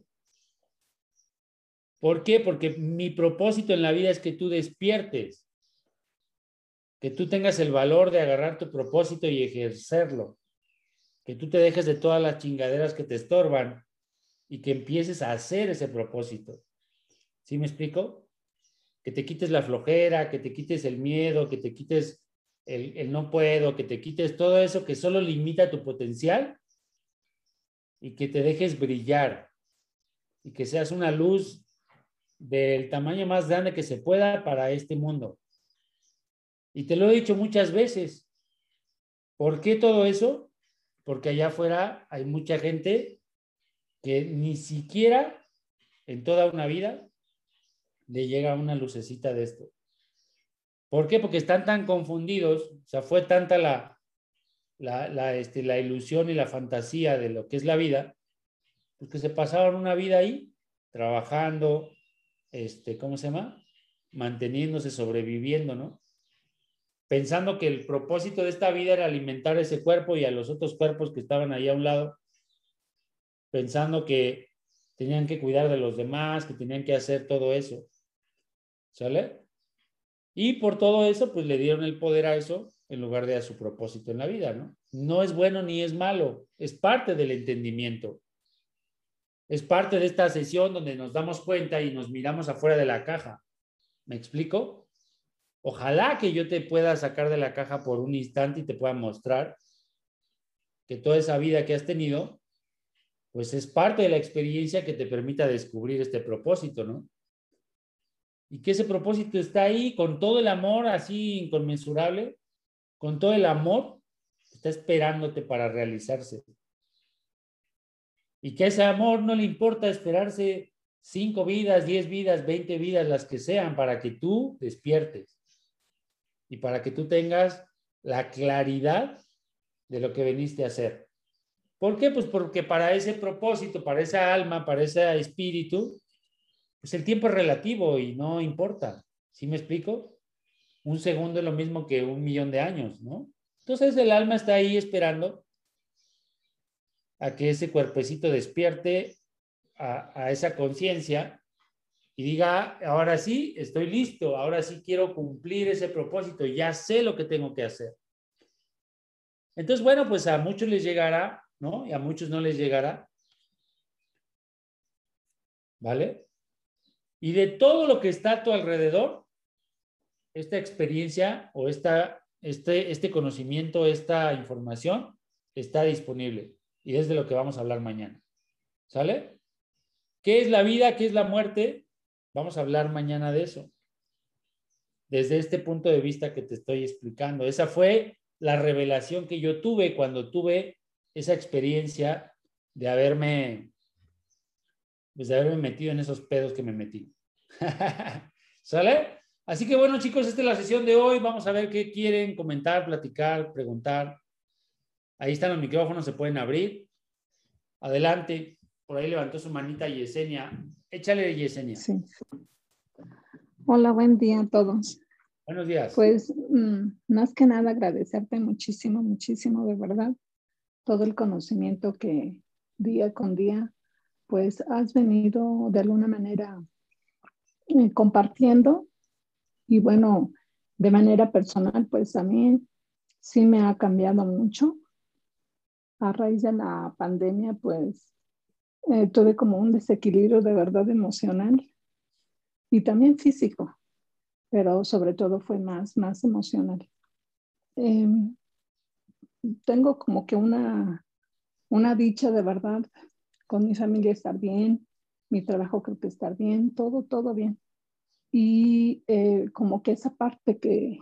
¿Por qué? Porque mi propósito en la vida es que tú despiertes, que tú tengas el valor de agarrar tu propósito y ejercerlo, que tú te dejes de todas las chingaderas que te estorban y que empieces a hacer ese propósito. ¿Sí me explico? Que te quites la flojera, que te quites el miedo, que te quites el, el no puedo, que te quites todo eso que solo limita tu potencial y que te dejes brillar y que seas una luz del tamaño más grande que se pueda para este mundo. Y te lo he dicho muchas veces. ¿Por qué todo eso? Porque allá afuera hay mucha gente que ni siquiera en toda una vida le llega una lucecita de esto. ¿Por qué? Porque están tan confundidos, o sea, fue tanta la, la, la, este, la ilusión y la fantasía de lo que es la vida, pues que se pasaron una vida ahí, trabajando, este, ¿cómo se llama? Manteniéndose, sobreviviendo, ¿no? Pensando que el propósito de esta vida era alimentar ese cuerpo y a los otros cuerpos que estaban ahí a un lado, pensando que tenían que cuidar de los demás, que tenían que hacer todo eso. ¿Sale? Y por todo eso, pues le dieron el poder a eso en lugar de a su propósito en la vida, ¿no? No es bueno ni es malo, es parte del entendimiento. Es parte de esta sesión donde nos damos cuenta y nos miramos afuera de la caja. ¿Me explico? Ojalá que yo te pueda sacar de la caja por un instante y te pueda mostrar que toda esa vida que has tenido, pues es parte de la experiencia que te permita descubrir este propósito, ¿no? Y que ese propósito está ahí con todo el amor así inconmensurable, con todo el amor, está esperándote para realizarse y que ese amor no le importa esperarse cinco vidas, diez vidas, veinte vidas, las que sean, para que tú despiertes y para que tú tengas la claridad de lo que veniste a hacer. ¿Por qué? Pues porque para ese propósito, para esa alma, para ese espíritu, pues el tiempo es relativo y no importa. ¿Sí me explico? Un segundo es lo mismo que un millón de años, ¿no? Entonces el alma está ahí esperando a que ese cuerpecito despierte a, esa conciencia y diga, ahora sí, estoy listo, ahora sí quiero cumplir ese propósito, ya sé lo que tengo que hacer. Entonces, bueno, pues a muchos les llegará, ¿no? Y a muchos no les llegará. ¿Vale? Y de todo lo que está a tu alrededor, esta experiencia o esta, este, este conocimiento, esta información está disponible y es de lo que vamos a hablar mañana. ¿Sale? ¿Qué es la vida? ¿Qué es la muerte? Vamos a hablar mañana de eso. Desde este punto de vista que te estoy explicando. Esa fue la revelación que yo tuve cuando tuve esa experiencia de haberme, pues de haberme metido en esos pedos que me metí. [LAUGHS] ¿Sale? Así que bueno, chicos, esta es la sesión de hoy. Vamos a ver qué quieren comentar, platicar, preguntar. Ahí están los micrófonos, se pueden abrir. Adelante. Por ahí levantó su manita Yesenia. Échale, Yesenia. Sí. Hola, buen día a todos. Buenos días. Pues mm, más que nada agradecerte muchísimo, muchísimo, de verdad, todo el conocimiento que día con día, pues has venido de alguna manera eh, compartiendo. Y bueno, de manera personal, pues a mí sí me ha cambiado mucho a raíz de la pandemia, pues eh, tuve como un desequilibrio de verdad emocional y también físico, pero sobre todo fue más, más emocional. Em, tengo como que una, una dicha de verdad con mi familia estar bien, mi trabajo creo que estar bien, todo, todo bien. Y eh, como que esa parte que,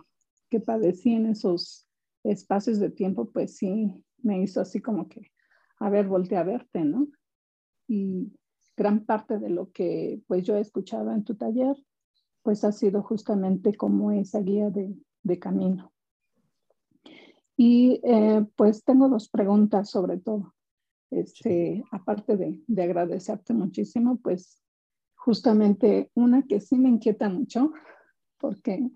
que padecí en esos espacios de tiempo, pues sí, me hizo así como que, a ver, volteé a verte, ¿no? Y gran parte de lo que pues yo he escuchado en tu taller, pues ha sido justamente como esa guía de, de camino. Y eh, pues tengo dos preguntas sobre todo. Este, aparte de, de, agradecerte muchísimo, pues justamente una que sí me inquieta mucho, porque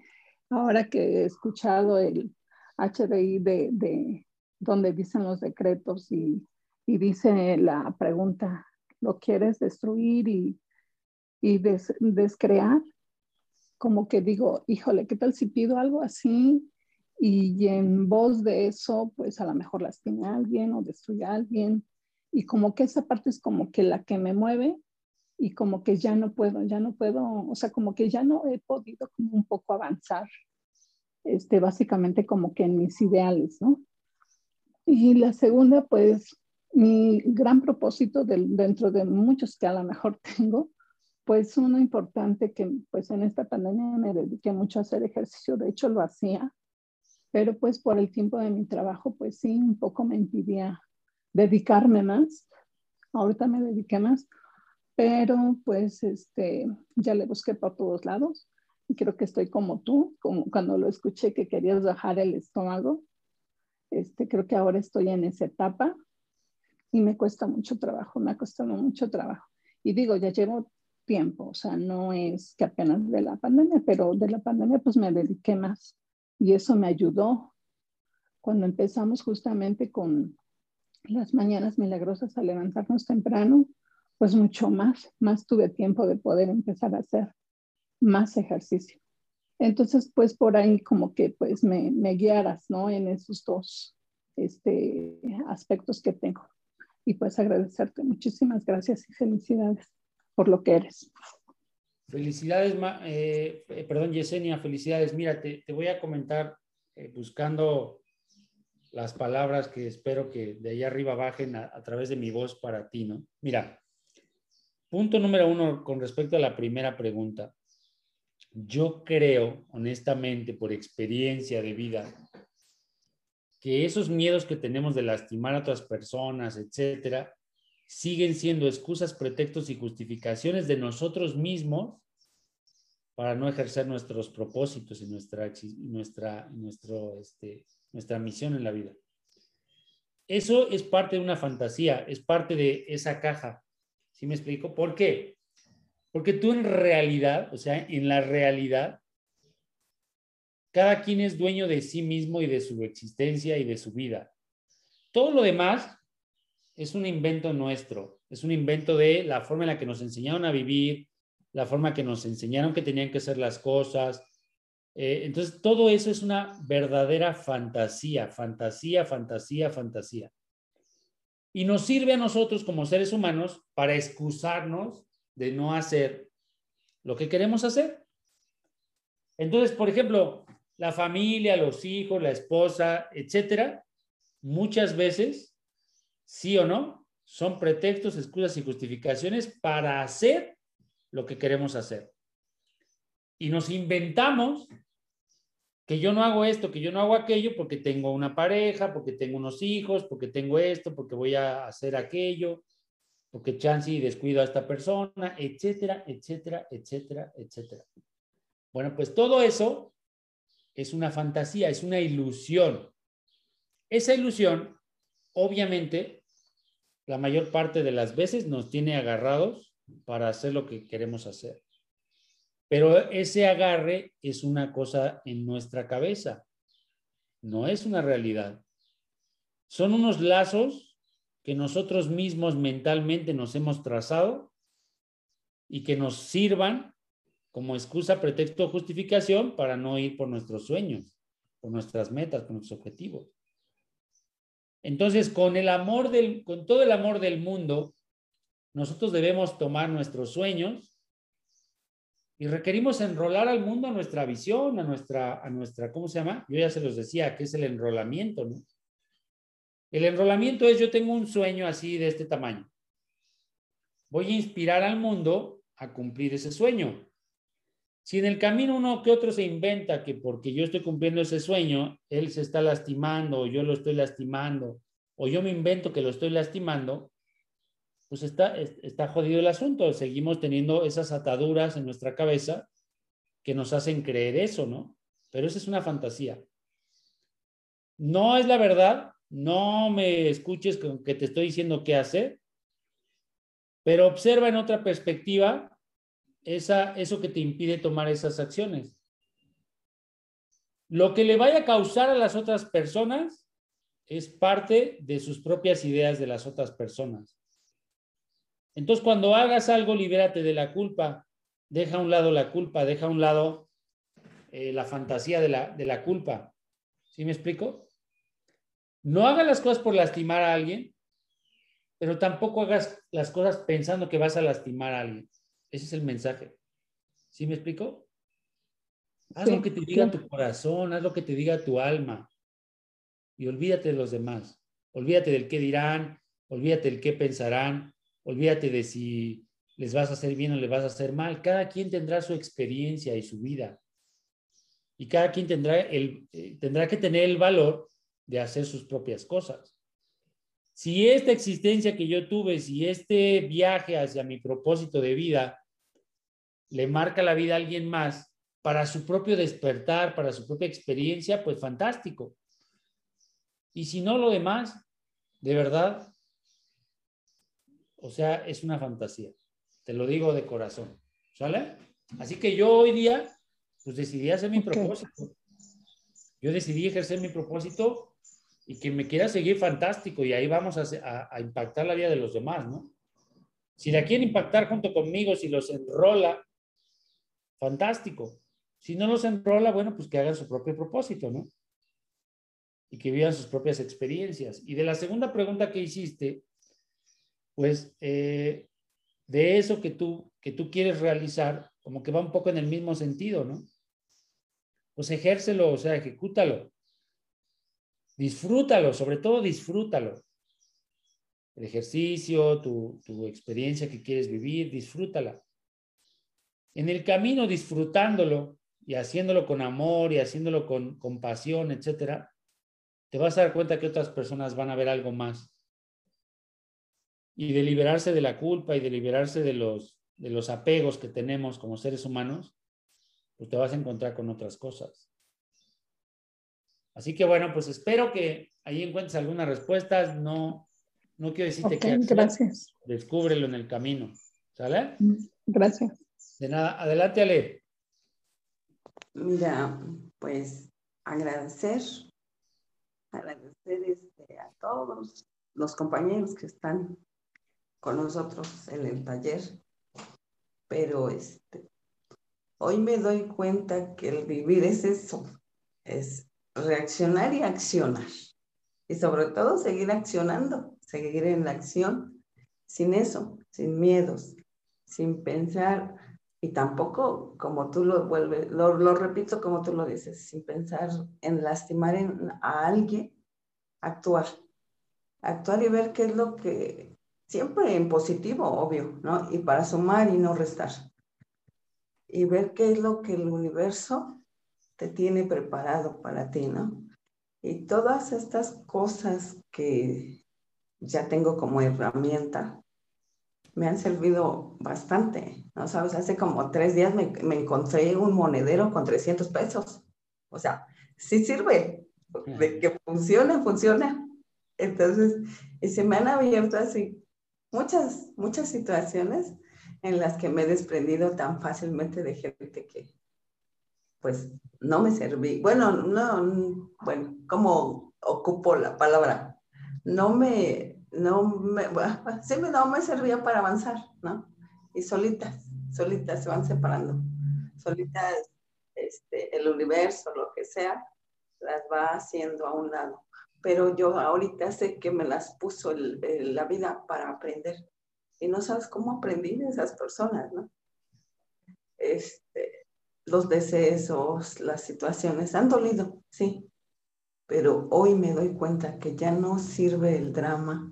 ahora que he escuchado el HDI de, de donde dicen los decretos y, dice la pregunta, ¿lo quieres destruir y, y des, descrear? Como que digo, híjole, ¿qué tal si pido algo así y en voz de eso, pues a lo mejor lastima a alguien o destruye a alguien. Y como que esa parte es como que la que me mueve y como que ya no puedo, ya no puedo, o sea, como que ya no he podido como un poco avanzar, este, básicamente como que en mis ideales, ¿no? Y la segunda, pues mi gran propósito dentro de muchos que a lo mejor [LAUGHS] tengo, pues uno importante que pues en esta pandemia me dediqué mucho a hacer ejercicio, de hecho lo hacía, pero pues por el tiempo de mi trabajo, pues sí, un poco me impidía dedicarme más. Ahorita me dediqué más, pero pues este, ya le busqué por todos lados y creo que estoy como tú, como cuando lo escuché que querías bajar el estómago. Este, creo que ahora estoy en esa etapa y me cuesta mucho trabajo, me ha costado mucho trabajo. Y digo, ya llevo tiempo, o sea, no es que apenas de la pandemia, pero de la pandemia pues me dediqué más y eso me ayudó cuando empezamos justamente con las mañanas milagrosas a levantarnos temprano, pues mucho más, más tuve tiempo de poder empezar a hacer más ejercicio. Entonces, pues por ahí como que pues me, me guiaras, ¿no? En esos dos este, aspectos que tengo. Y pues agradecerte. Muchísimas gracias y felicidades por lo que eres. Felicidades, eh, eh, perdón, Yesenia, felicidades. Mira, te, voy a comentar eh, buscando las palabras que espero que de ahí arriba bajen a, a, través de mi voz para ti, ¿no? Mira, punto número uno con respecto a la primera pregunta. Yo creo, honestamente, por experiencia de vida, que esos miedos que tenemos de lastimar a otras personas, etcétera, siguen siendo excusas, pretextos y justificaciones de nosotros mismos para no ejercer nuestros propósitos y nuestra, nuestra, nuestro, este, nuestra misión en la vida. Eso es parte de una fantasía, es parte de esa caja. ¿Sí me explico? ¿Por qué? Porque tú en realidad, o sea, en la realidad, cada quien es dueño de sí mismo y de su existencia y de su vida. Todo lo demás es un invento nuestro, es un invento de la forma en la que nos enseñaron a vivir, la forma que nos enseñaron que tenían que ser las cosas. Eh, entonces, todo eso es una verdadera fantasía, fantasía, fantasía, fantasía. Y nos sirve a nosotros como seres humanos para excusarnos de no hacer lo que queremos hacer. Entonces, por ejemplo, la familia, los hijos, la esposa, etcétera, muchas veces sí o no, son pretextos, excusas y justificaciones para hacer lo que queremos hacer. Y nos inventamos que yo no hago esto, que yo no hago aquello porque tengo una pareja, porque tengo unos hijos, porque tengo esto, porque voy a hacer aquello, porque chance descuido a esta persona, etcétera, etcétera, etcétera, etcétera. Bueno, pues todo eso es una fantasía, es una ilusión. Esa ilusión obviamente, la mayor parte de las veces nos tiene agarrados para hacer lo que queremos hacer. Pero ese agarre es una cosa en nuestra cabeza, no es una realidad. Son unos lazos que nosotros mismos mentalmente nos hemos trazado y que nos sirvan como excusa, pretexto o justificación para no ir por nuestros sueños, por nuestras metas, por nuestros objetivos. Entonces, con el amor del, con todo el amor del mundo, nosotros debemos tomar nuestros sueños y requerimos enrolar al mundo a nuestra visión, a nuestra, a nuestra, ¿cómo se llama? Yo ya se los decía, que es el enrolamiento, ¿no? El enrolamiento es yo tengo un sueño así de este tamaño. Voy a inspirar al mundo a cumplir ese sueño. Si en el camino uno que otro se inventa que porque yo estoy cumpliendo ese sueño, él se está lastimando o yo lo estoy lastimando, o yo me invento que lo estoy lastimando, pues está, está jodido el asunto. Seguimos teniendo esas ataduras en nuestra cabeza que nos hacen creer eso, ¿no? Pero esa es una fantasía. No es la verdad, no me escuches con que te estoy diciendo qué hacer, pero observa en otra perspectiva esa, eso que te impide tomar esas acciones. Lo que le vaya a causar a las otras personas es parte de sus propias ideas de las otras personas. Entonces, cuando hagas algo, libérate de la culpa. Deja a un lado la culpa, deja a un lado eh, la fantasía de la, de la culpa. ¿Sí me explico? No hagas las cosas por lastimar a alguien, pero tampoco hagas las cosas pensando que vas a lastimar a alguien. Ese es el mensaje. ¿Sí me explico? Haz lo que te diga tu corazón, haz lo que te diga tu alma y olvídate de los demás. Olvídate del qué dirán, olvídate del qué pensarán, olvídate de si les vas a hacer bien o les vas a hacer mal. Cada quien tendrá su experiencia y su vida. Y cada quien tendrá, el, eh, tendrá que tener el valor de hacer sus propias cosas. Si esta existencia que yo tuve, si este viaje hacia mi propósito de vida le marca la vida a alguien más para su propio despertar, para su propia experiencia, pues fantástico. Y si no, lo demás, de verdad, o sea, es una fantasía. Te lo digo de corazón. ¿Sale? Así que yo hoy día, pues decidí hacer mi propósito. Yo decidí ejercer mi propósito y que me quiera seguir fantástico y ahí vamos a, a, impactar la vida de los demás, ¿no? Si la quieren impactar junto conmigo, si los enrola, fantástico. Si no los enrola, bueno, pues que hagan su propio propósito, ¿no? y que vivan sus propias experiencias. Y de la segunda pregunta que hiciste, pues eh, de eso que tú, que tú quieres realizar, como que va un poco en el mismo sentido, ¿no? Pues ejércelo, o sea, ejecútalo. Disfrútalo, sobre todo disfrútalo. El ejercicio, tu, tu experiencia que quieres vivir, disfrútala. En el camino, disfrutándolo y haciéndolo con amor y haciéndolo con compasión, etcétera, te vas a dar cuenta que otras personas van a ver algo más. Y de liberarse de la culpa y de liberarse de los, de los apegos que tenemos como seres humanos, pues te vas a encontrar con otras cosas. Así que bueno, pues espero que ahí encuentres algunas respuestas. No, no quiero decirte que gracias. descúbrelo en el camino. ¿Sale? Mm, gracias. De nada, adelante Ale. Mira, pues agradecer agradecer este, a todos los compañeros que están con nosotros en el taller, pero este, hoy me doy cuenta que el vivir es eso, es reaccionar y accionar. Y sobre todo seguir accionando, seguir en la acción, sin eso, sin miedos, sin pensar y tampoco, como tú lo vuelves, lo, lo, repito como tú lo dices, sin pensar en lastimar a alguien, actuar. Actuar y ver qué es lo que, siempre en positivo, obvio, ¿no? Y para sumar y no restar. Y ver qué es lo que el universo te tiene preparado para ti, ¿no? Y todas estas cosas que ya tengo como herramienta, me han servido bastante, ¿no? Sabes, hace como tres días me, encontré un monedero con 300 pesos. O sea, sí sirve, de que funciona, funciona. Entonces, y se me han abierto así muchas, muchas situaciones en las que me he desprendido tan fácilmente de gente que, pues, no me serví. Bueno, no, bueno, ¿cómo ocupo la palabra? No me, no me, [LAUGHS] sí, no me servía para avanzar, ¿no? Y solitas, solitas se van separando, solitas, este, el universo, lo que sea, las va haciendo a un lado. Pero yo ahorita sé que me las puso la vida para aprender. Y no sabes cómo aprendí de esas personas, ¿no? Este, los deseos, las situaciones han dolido, sí. Pero hoy me doy cuenta que ya no sirve el drama,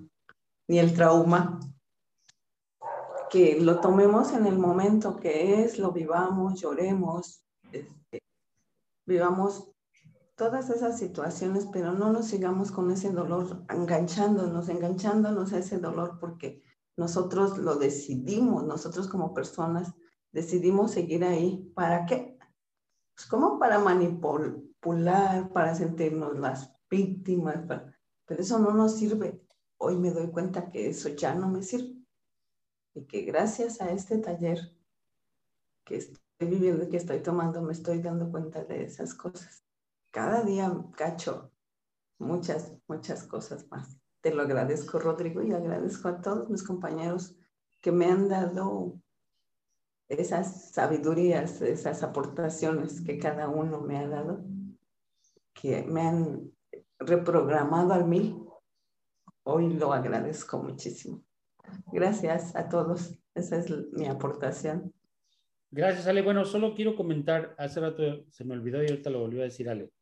ni el trauma, que lo tomemos en el momento que es, lo vivamos, lloremos, este, vivamos todas esas situaciones, pero no nos sigamos con ese dolor, enganchándonos, enganchándonos a ese dolor, porque nosotros lo decidimos, nosotros como personas decidimos seguir ahí. ¿Para qué? Pues como para manipular, para sentirnos las víctimas, pero eso no nos sirve. Hoy me doy cuenta que eso ya no me sirve y que gracias a este taller que estoy viviendo, que estoy tomando, me estoy dando cuenta de esas cosas. Cada día cacho muchas, muchas cosas más. Te lo agradezco, Rodrigo, y agradezco a todos mis compañeros que me han dado esas sabidurías, esas aportaciones que cada uno me ha dado, que me han reprogramado al mil. Hoy lo agradezco muchísimo. Gracias a todos. Esa es mi aportación. Gracias, Ale. Bueno, solo quiero comentar, hace rato se me olvidó y ahorita lo volvió a decir, Ale.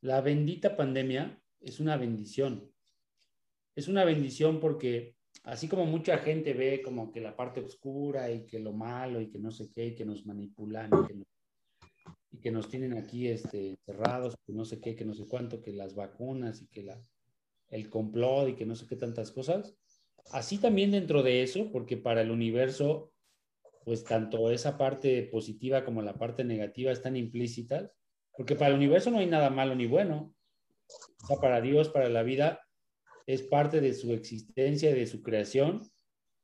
La bendita pandemia es una bendición. Es una bendición porque así como mucha gente ve como que la parte oscura y que lo malo y que no sé qué, y que nos manipulan y que nos, tienen aquí este, cerrados, que no sé qué, que no sé cuánto, que las vacunas y que la, el complot y que no sé qué tantas cosas, Así también dentro de eso, porque para el universo, pues tanto esa parte positiva como la parte negativa están implícitas, porque para el universo no hay nada malo ni bueno. O sea, para Dios, para la vida, es parte de su existencia, de su creación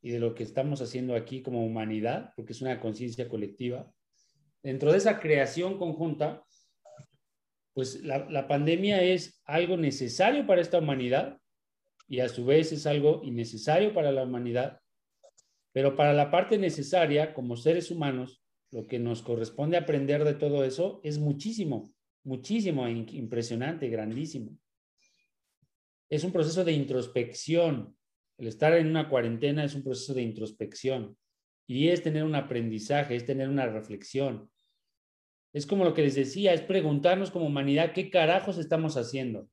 y de lo que estamos haciendo aquí como humanidad, porque es una conciencia colectiva. Dentro de esa creación conjunta, pues la, la pandemia es algo necesario para esta humanidad, y a su vez es algo innecesario para la humanidad, pero para la parte necesaria, como seres humanos, lo que nos corresponde aprender de todo eso es muchísimo, muchísimo, impresionante, grandísimo. Es un proceso de introspección. El estar en una cuarentena es un proceso de introspección y es tener un aprendizaje, es tener una reflexión. Es como lo que les decía, es preguntarnos como humanidad qué carajos estamos haciendo.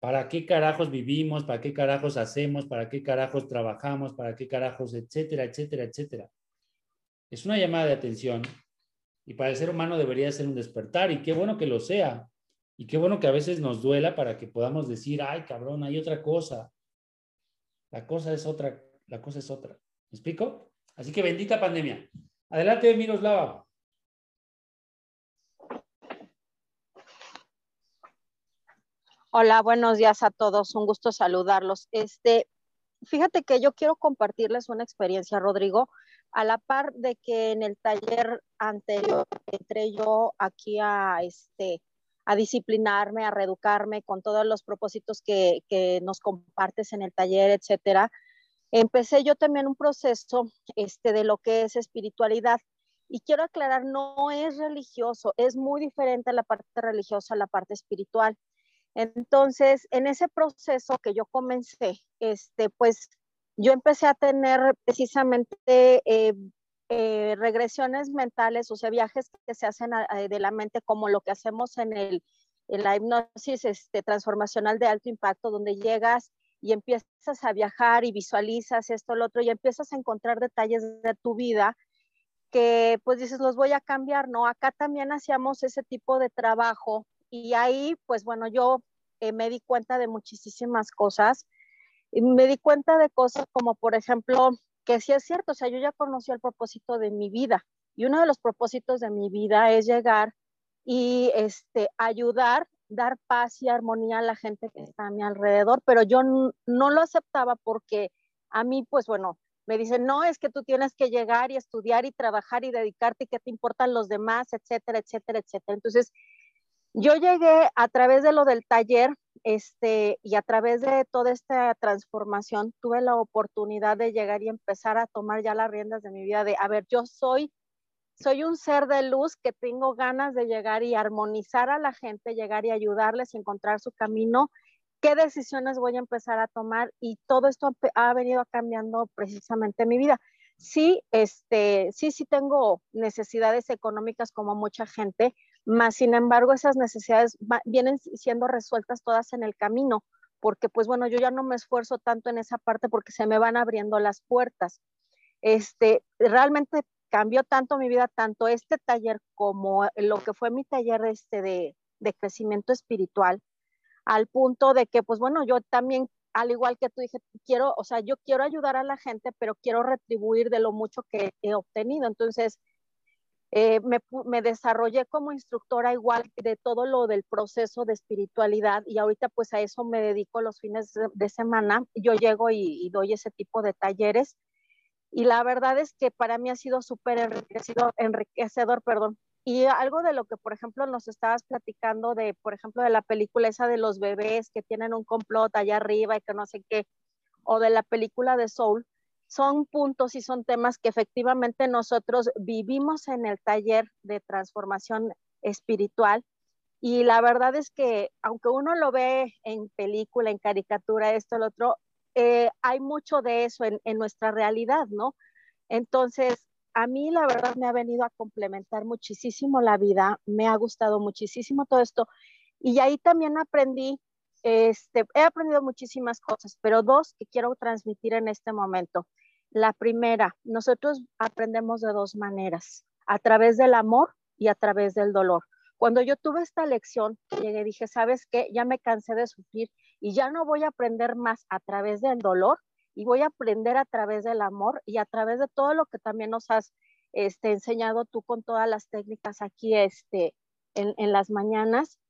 ¿Para qué carajos vivimos? ¿Para qué carajos hacemos? ¿Para qué carajos trabajamos? ¿Para qué carajos? Etcétera, etcétera, etcétera. Es una llamada de atención y para el ser humano debería ser un despertar y qué bueno que lo sea. Y qué bueno que a veces nos duela para que podamos decir, ay, cabrón, hay otra cosa. La cosa es otra, la cosa es otra. ¿Me explico? Así que bendita pandemia. Adelante, Miroslava. Hola, buenos días a todos. Un gusto saludarlos. Este, fíjate que yo quiero compartirles una experiencia, Rodrigo, a la par de que en el taller anterior entré yo aquí a este a disciplinarme, a reeducarme con todos los propósitos que, que nos compartes en el taller, etcétera. Empecé yo también un proceso este, de lo que es espiritualidad. Y quiero aclarar, no es religioso, es muy diferente la parte religiosa a la parte espiritual. Entonces, en ese proceso que yo comencé, este, pues yo empecé a tener precisamente eh, eh, regresiones mentales, o sea, viajes que se hacen de la mente como lo que hacemos en, el, en la hipnosis este, transformacional de alto impacto, donde llegas y empiezas a viajar y visualizas esto, lo otro, y empiezas a encontrar detalles de tu vida que pues dices, los voy a cambiar, ¿no? Acá también hacíamos ese tipo de trabajo y ahí, pues bueno, yo eh, me di cuenta de muchísimas cosas. Me di cuenta de cosas como, por ejemplo, que sí es cierto, o sea, yo ya conocí el propósito de mi vida. Y uno de los propósitos de mi vida es llegar y este, ayudar, dar paz y armonía a la gente que está a mi alrededor, pero yo no lo aceptaba porque a mí, pues bueno, me dicen, no, es que tú tienes que llegar y estudiar y trabajar y dedicarte y que te importan los demás, etcétera, etcétera, etcétera. Entonces, yo llegué a través de lo del taller este, y a través de toda esta transformación, tuve la oportunidad de llegar y empezar a tomar ya las riendas de mi vida, de, a ver, yo soy, soy un ser de luz que tengo ganas de llegar y armonizar a la gente, llegar y ayudarles a encontrar su camino, qué decisiones voy a empezar a tomar y todo esto ha venido cambiando precisamente mi vida. Sí, este, sí, sí tengo necesidades económicas como mucha gente, más sin embargo esas necesidades vienen siendo resueltas todas en el camino, porque pues bueno, yo ya no me esfuerzo tanto en esa parte porque se me van abriendo las puertas. Este, realmente cambió tanto mi vida, tanto este taller como lo que fue mi taller este de, de crecimiento espiritual, al punto de que pues bueno, yo también al igual que tú dije, quiero, o sea, yo quiero ayudar a la gente, pero quiero retribuir de lo mucho que he obtenido. Entonces, eh, me, desarrollé como instructora igual de todo lo del proceso de espiritualidad y ahorita pues a eso me dedico los fines de, semana. Yo llego y, doy ese tipo de talleres y la verdad es que para mí ha sido súper enriquecido, enriquecedor, perdón. Y algo de lo que, por ejemplo, nos estabas platicando de, por ejemplo, de la película esa de los bebés que tienen un complot allá arriba y que no sé qué, o de la película de Soul, son puntos y son temas que efectivamente nosotros vivimos en el taller de transformación espiritual. Y la verdad es que, aunque uno lo ve en película, en caricatura, esto, lo otro, eh, hay mucho de eso en, en, nuestra realidad, ¿no? Entonces, a mí la verdad me ha venido a complementar muchísimo la vida, me ha gustado muchísimo todo esto y ahí también aprendí, este, he aprendido muchísimas cosas, pero dos que quiero transmitir en este momento. La primera, nosotros aprendemos de dos maneras, a través del amor y a través del dolor. Cuando yo tuve esta lección, llegué dije, ¿sabes qué? Ya me cansé de sufrir y ya no voy a aprender más a través del dolor y voy a aprender a través del amor y a través de todo lo que también nos has este, enseñado tú con todas las técnicas aquí este, en, en las mañanas.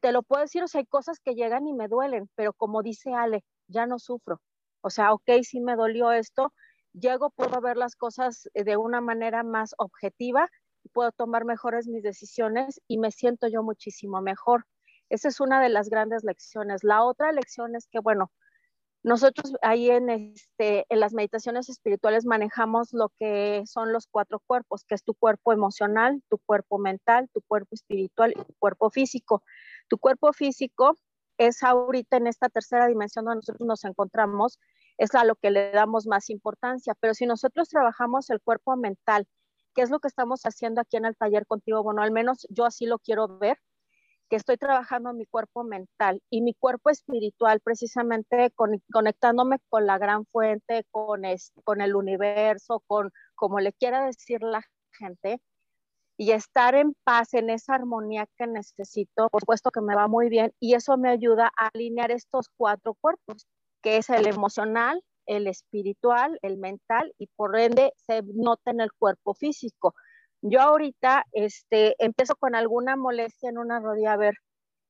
Te lo puedo decir, o sea, hay cosas que llegan y me duelen, pero como dice Ale, ya no sufro. O sea, ok, sí me dolió esto, llego, puedo ver las cosas de una manera más objetiva, puedo tomar mejores mis decisiones y me siento yo muchísimo mejor. Esa es una de las grandes lecciones. La otra lección es que, bueno, nosotros ahí en, este, en las meditaciones espirituales manejamos lo que son los cuatro cuerpos, que es tu cuerpo emocional, tu cuerpo mental, tu cuerpo espiritual y tu cuerpo físico. Tu cuerpo físico es ahorita en esta tercera dimensión donde nosotros nos encontramos, es a lo que le damos más importancia. Pero si nosotros trabajamos el cuerpo mental, ¿qué es lo que estamos haciendo aquí en el taller contigo? Bueno, al menos yo así lo quiero ver que estoy trabajando mi cuerpo mental y mi cuerpo espiritual, precisamente conectándome con la gran fuente, con, con el universo, con como le quiera decir la gente, y estar en paz, en esa armonía que necesito, por supuesto que me va muy bien, y eso me ayuda a alinear estos cuatro cuerpos, que es el emocional, el espiritual, el mental, y por ende se nota en el cuerpo físico. Yo ahorita este, empiezo con alguna molestia en una rodilla, a ver,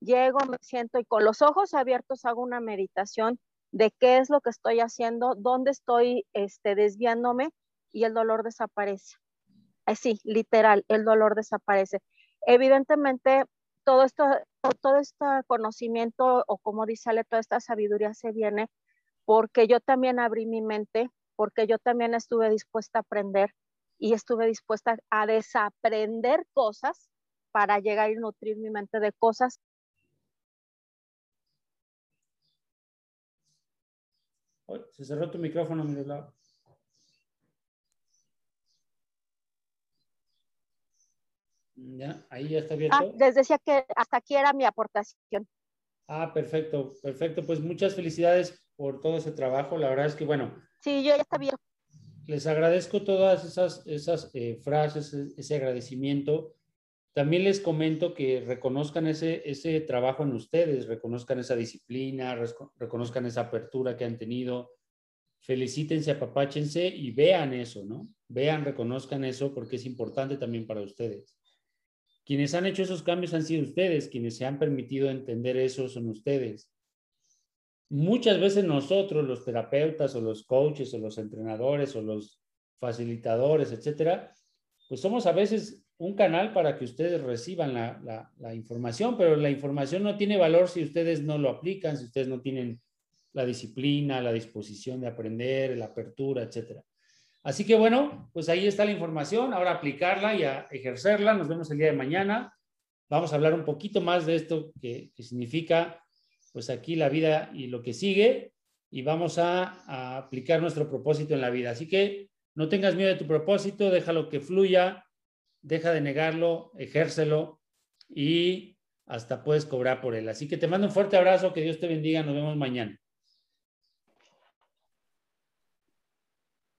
llego, me siento y con los ojos abiertos hago una meditación de qué es lo que estoy haciendo, dónde estoy este, desviándome y el dolor desaparece. Así, literal, el dolor desaparece. Evidentemente, todo esto, todo este conocimiento o como dice Ale, toda esta sabiduría se viene porque yo también abrí mi mente, porque yo también estuve dispuesta a aprender y estuve dispuesta a desaprender cosas para llegar y nutrir mi mente de cosas. Se cerró tu micrófono, Miroslava. Ya, ahí ya está abierto. Ah, les decía que hasta aquí era mi aportación. Ah, perfecto, perfecto. Pues muchas felicidades por todo ese trabajo. La verdad es que, bueno. Sí, yo ya bien les agradezco todas esas, esas eh, frases, ese agradecimiento. También les comento que reconozcan ese, ese trabajo en ustedes, reconozcan esa disciplina, reconozcan esa apertura que han tenido. Felicítense, apapáchense y vean eso, ¿no? Vean, reconozcan eso porque es importante también para ustedes. Quienes han hecho esos cambios han sido ustedes, quienes se han permitido entender eso son ustedes muchas veces nosotros, los terapeutas o los coaches o los entrenadores o los facilitadores, etcétera, pues somos a veces un canal para que ustedes reciban la, información, pero la información no tiene valor si ustedes no lo aplican, si ustedes no tienen la disciplina, la disposición de aprender, la apertura, etcétera. Así que bueno, pues ahí está la información, ahora aplicarla y a ejercerla. Nos vemos el día de mañana. Vamos a hablar un poquito más de esto que significa pues aquí la vida y lo que sigue y vamos a, aplicar nuestro propósito en la vida. Así que no tengas miedo de tu propósito, déjalo que fluya, deja de negarlo, ejércelo y hasta puedes cobrar por él. Así que te mando un fuerte abrazo, que Dios te bendiga, nos vemos mañana.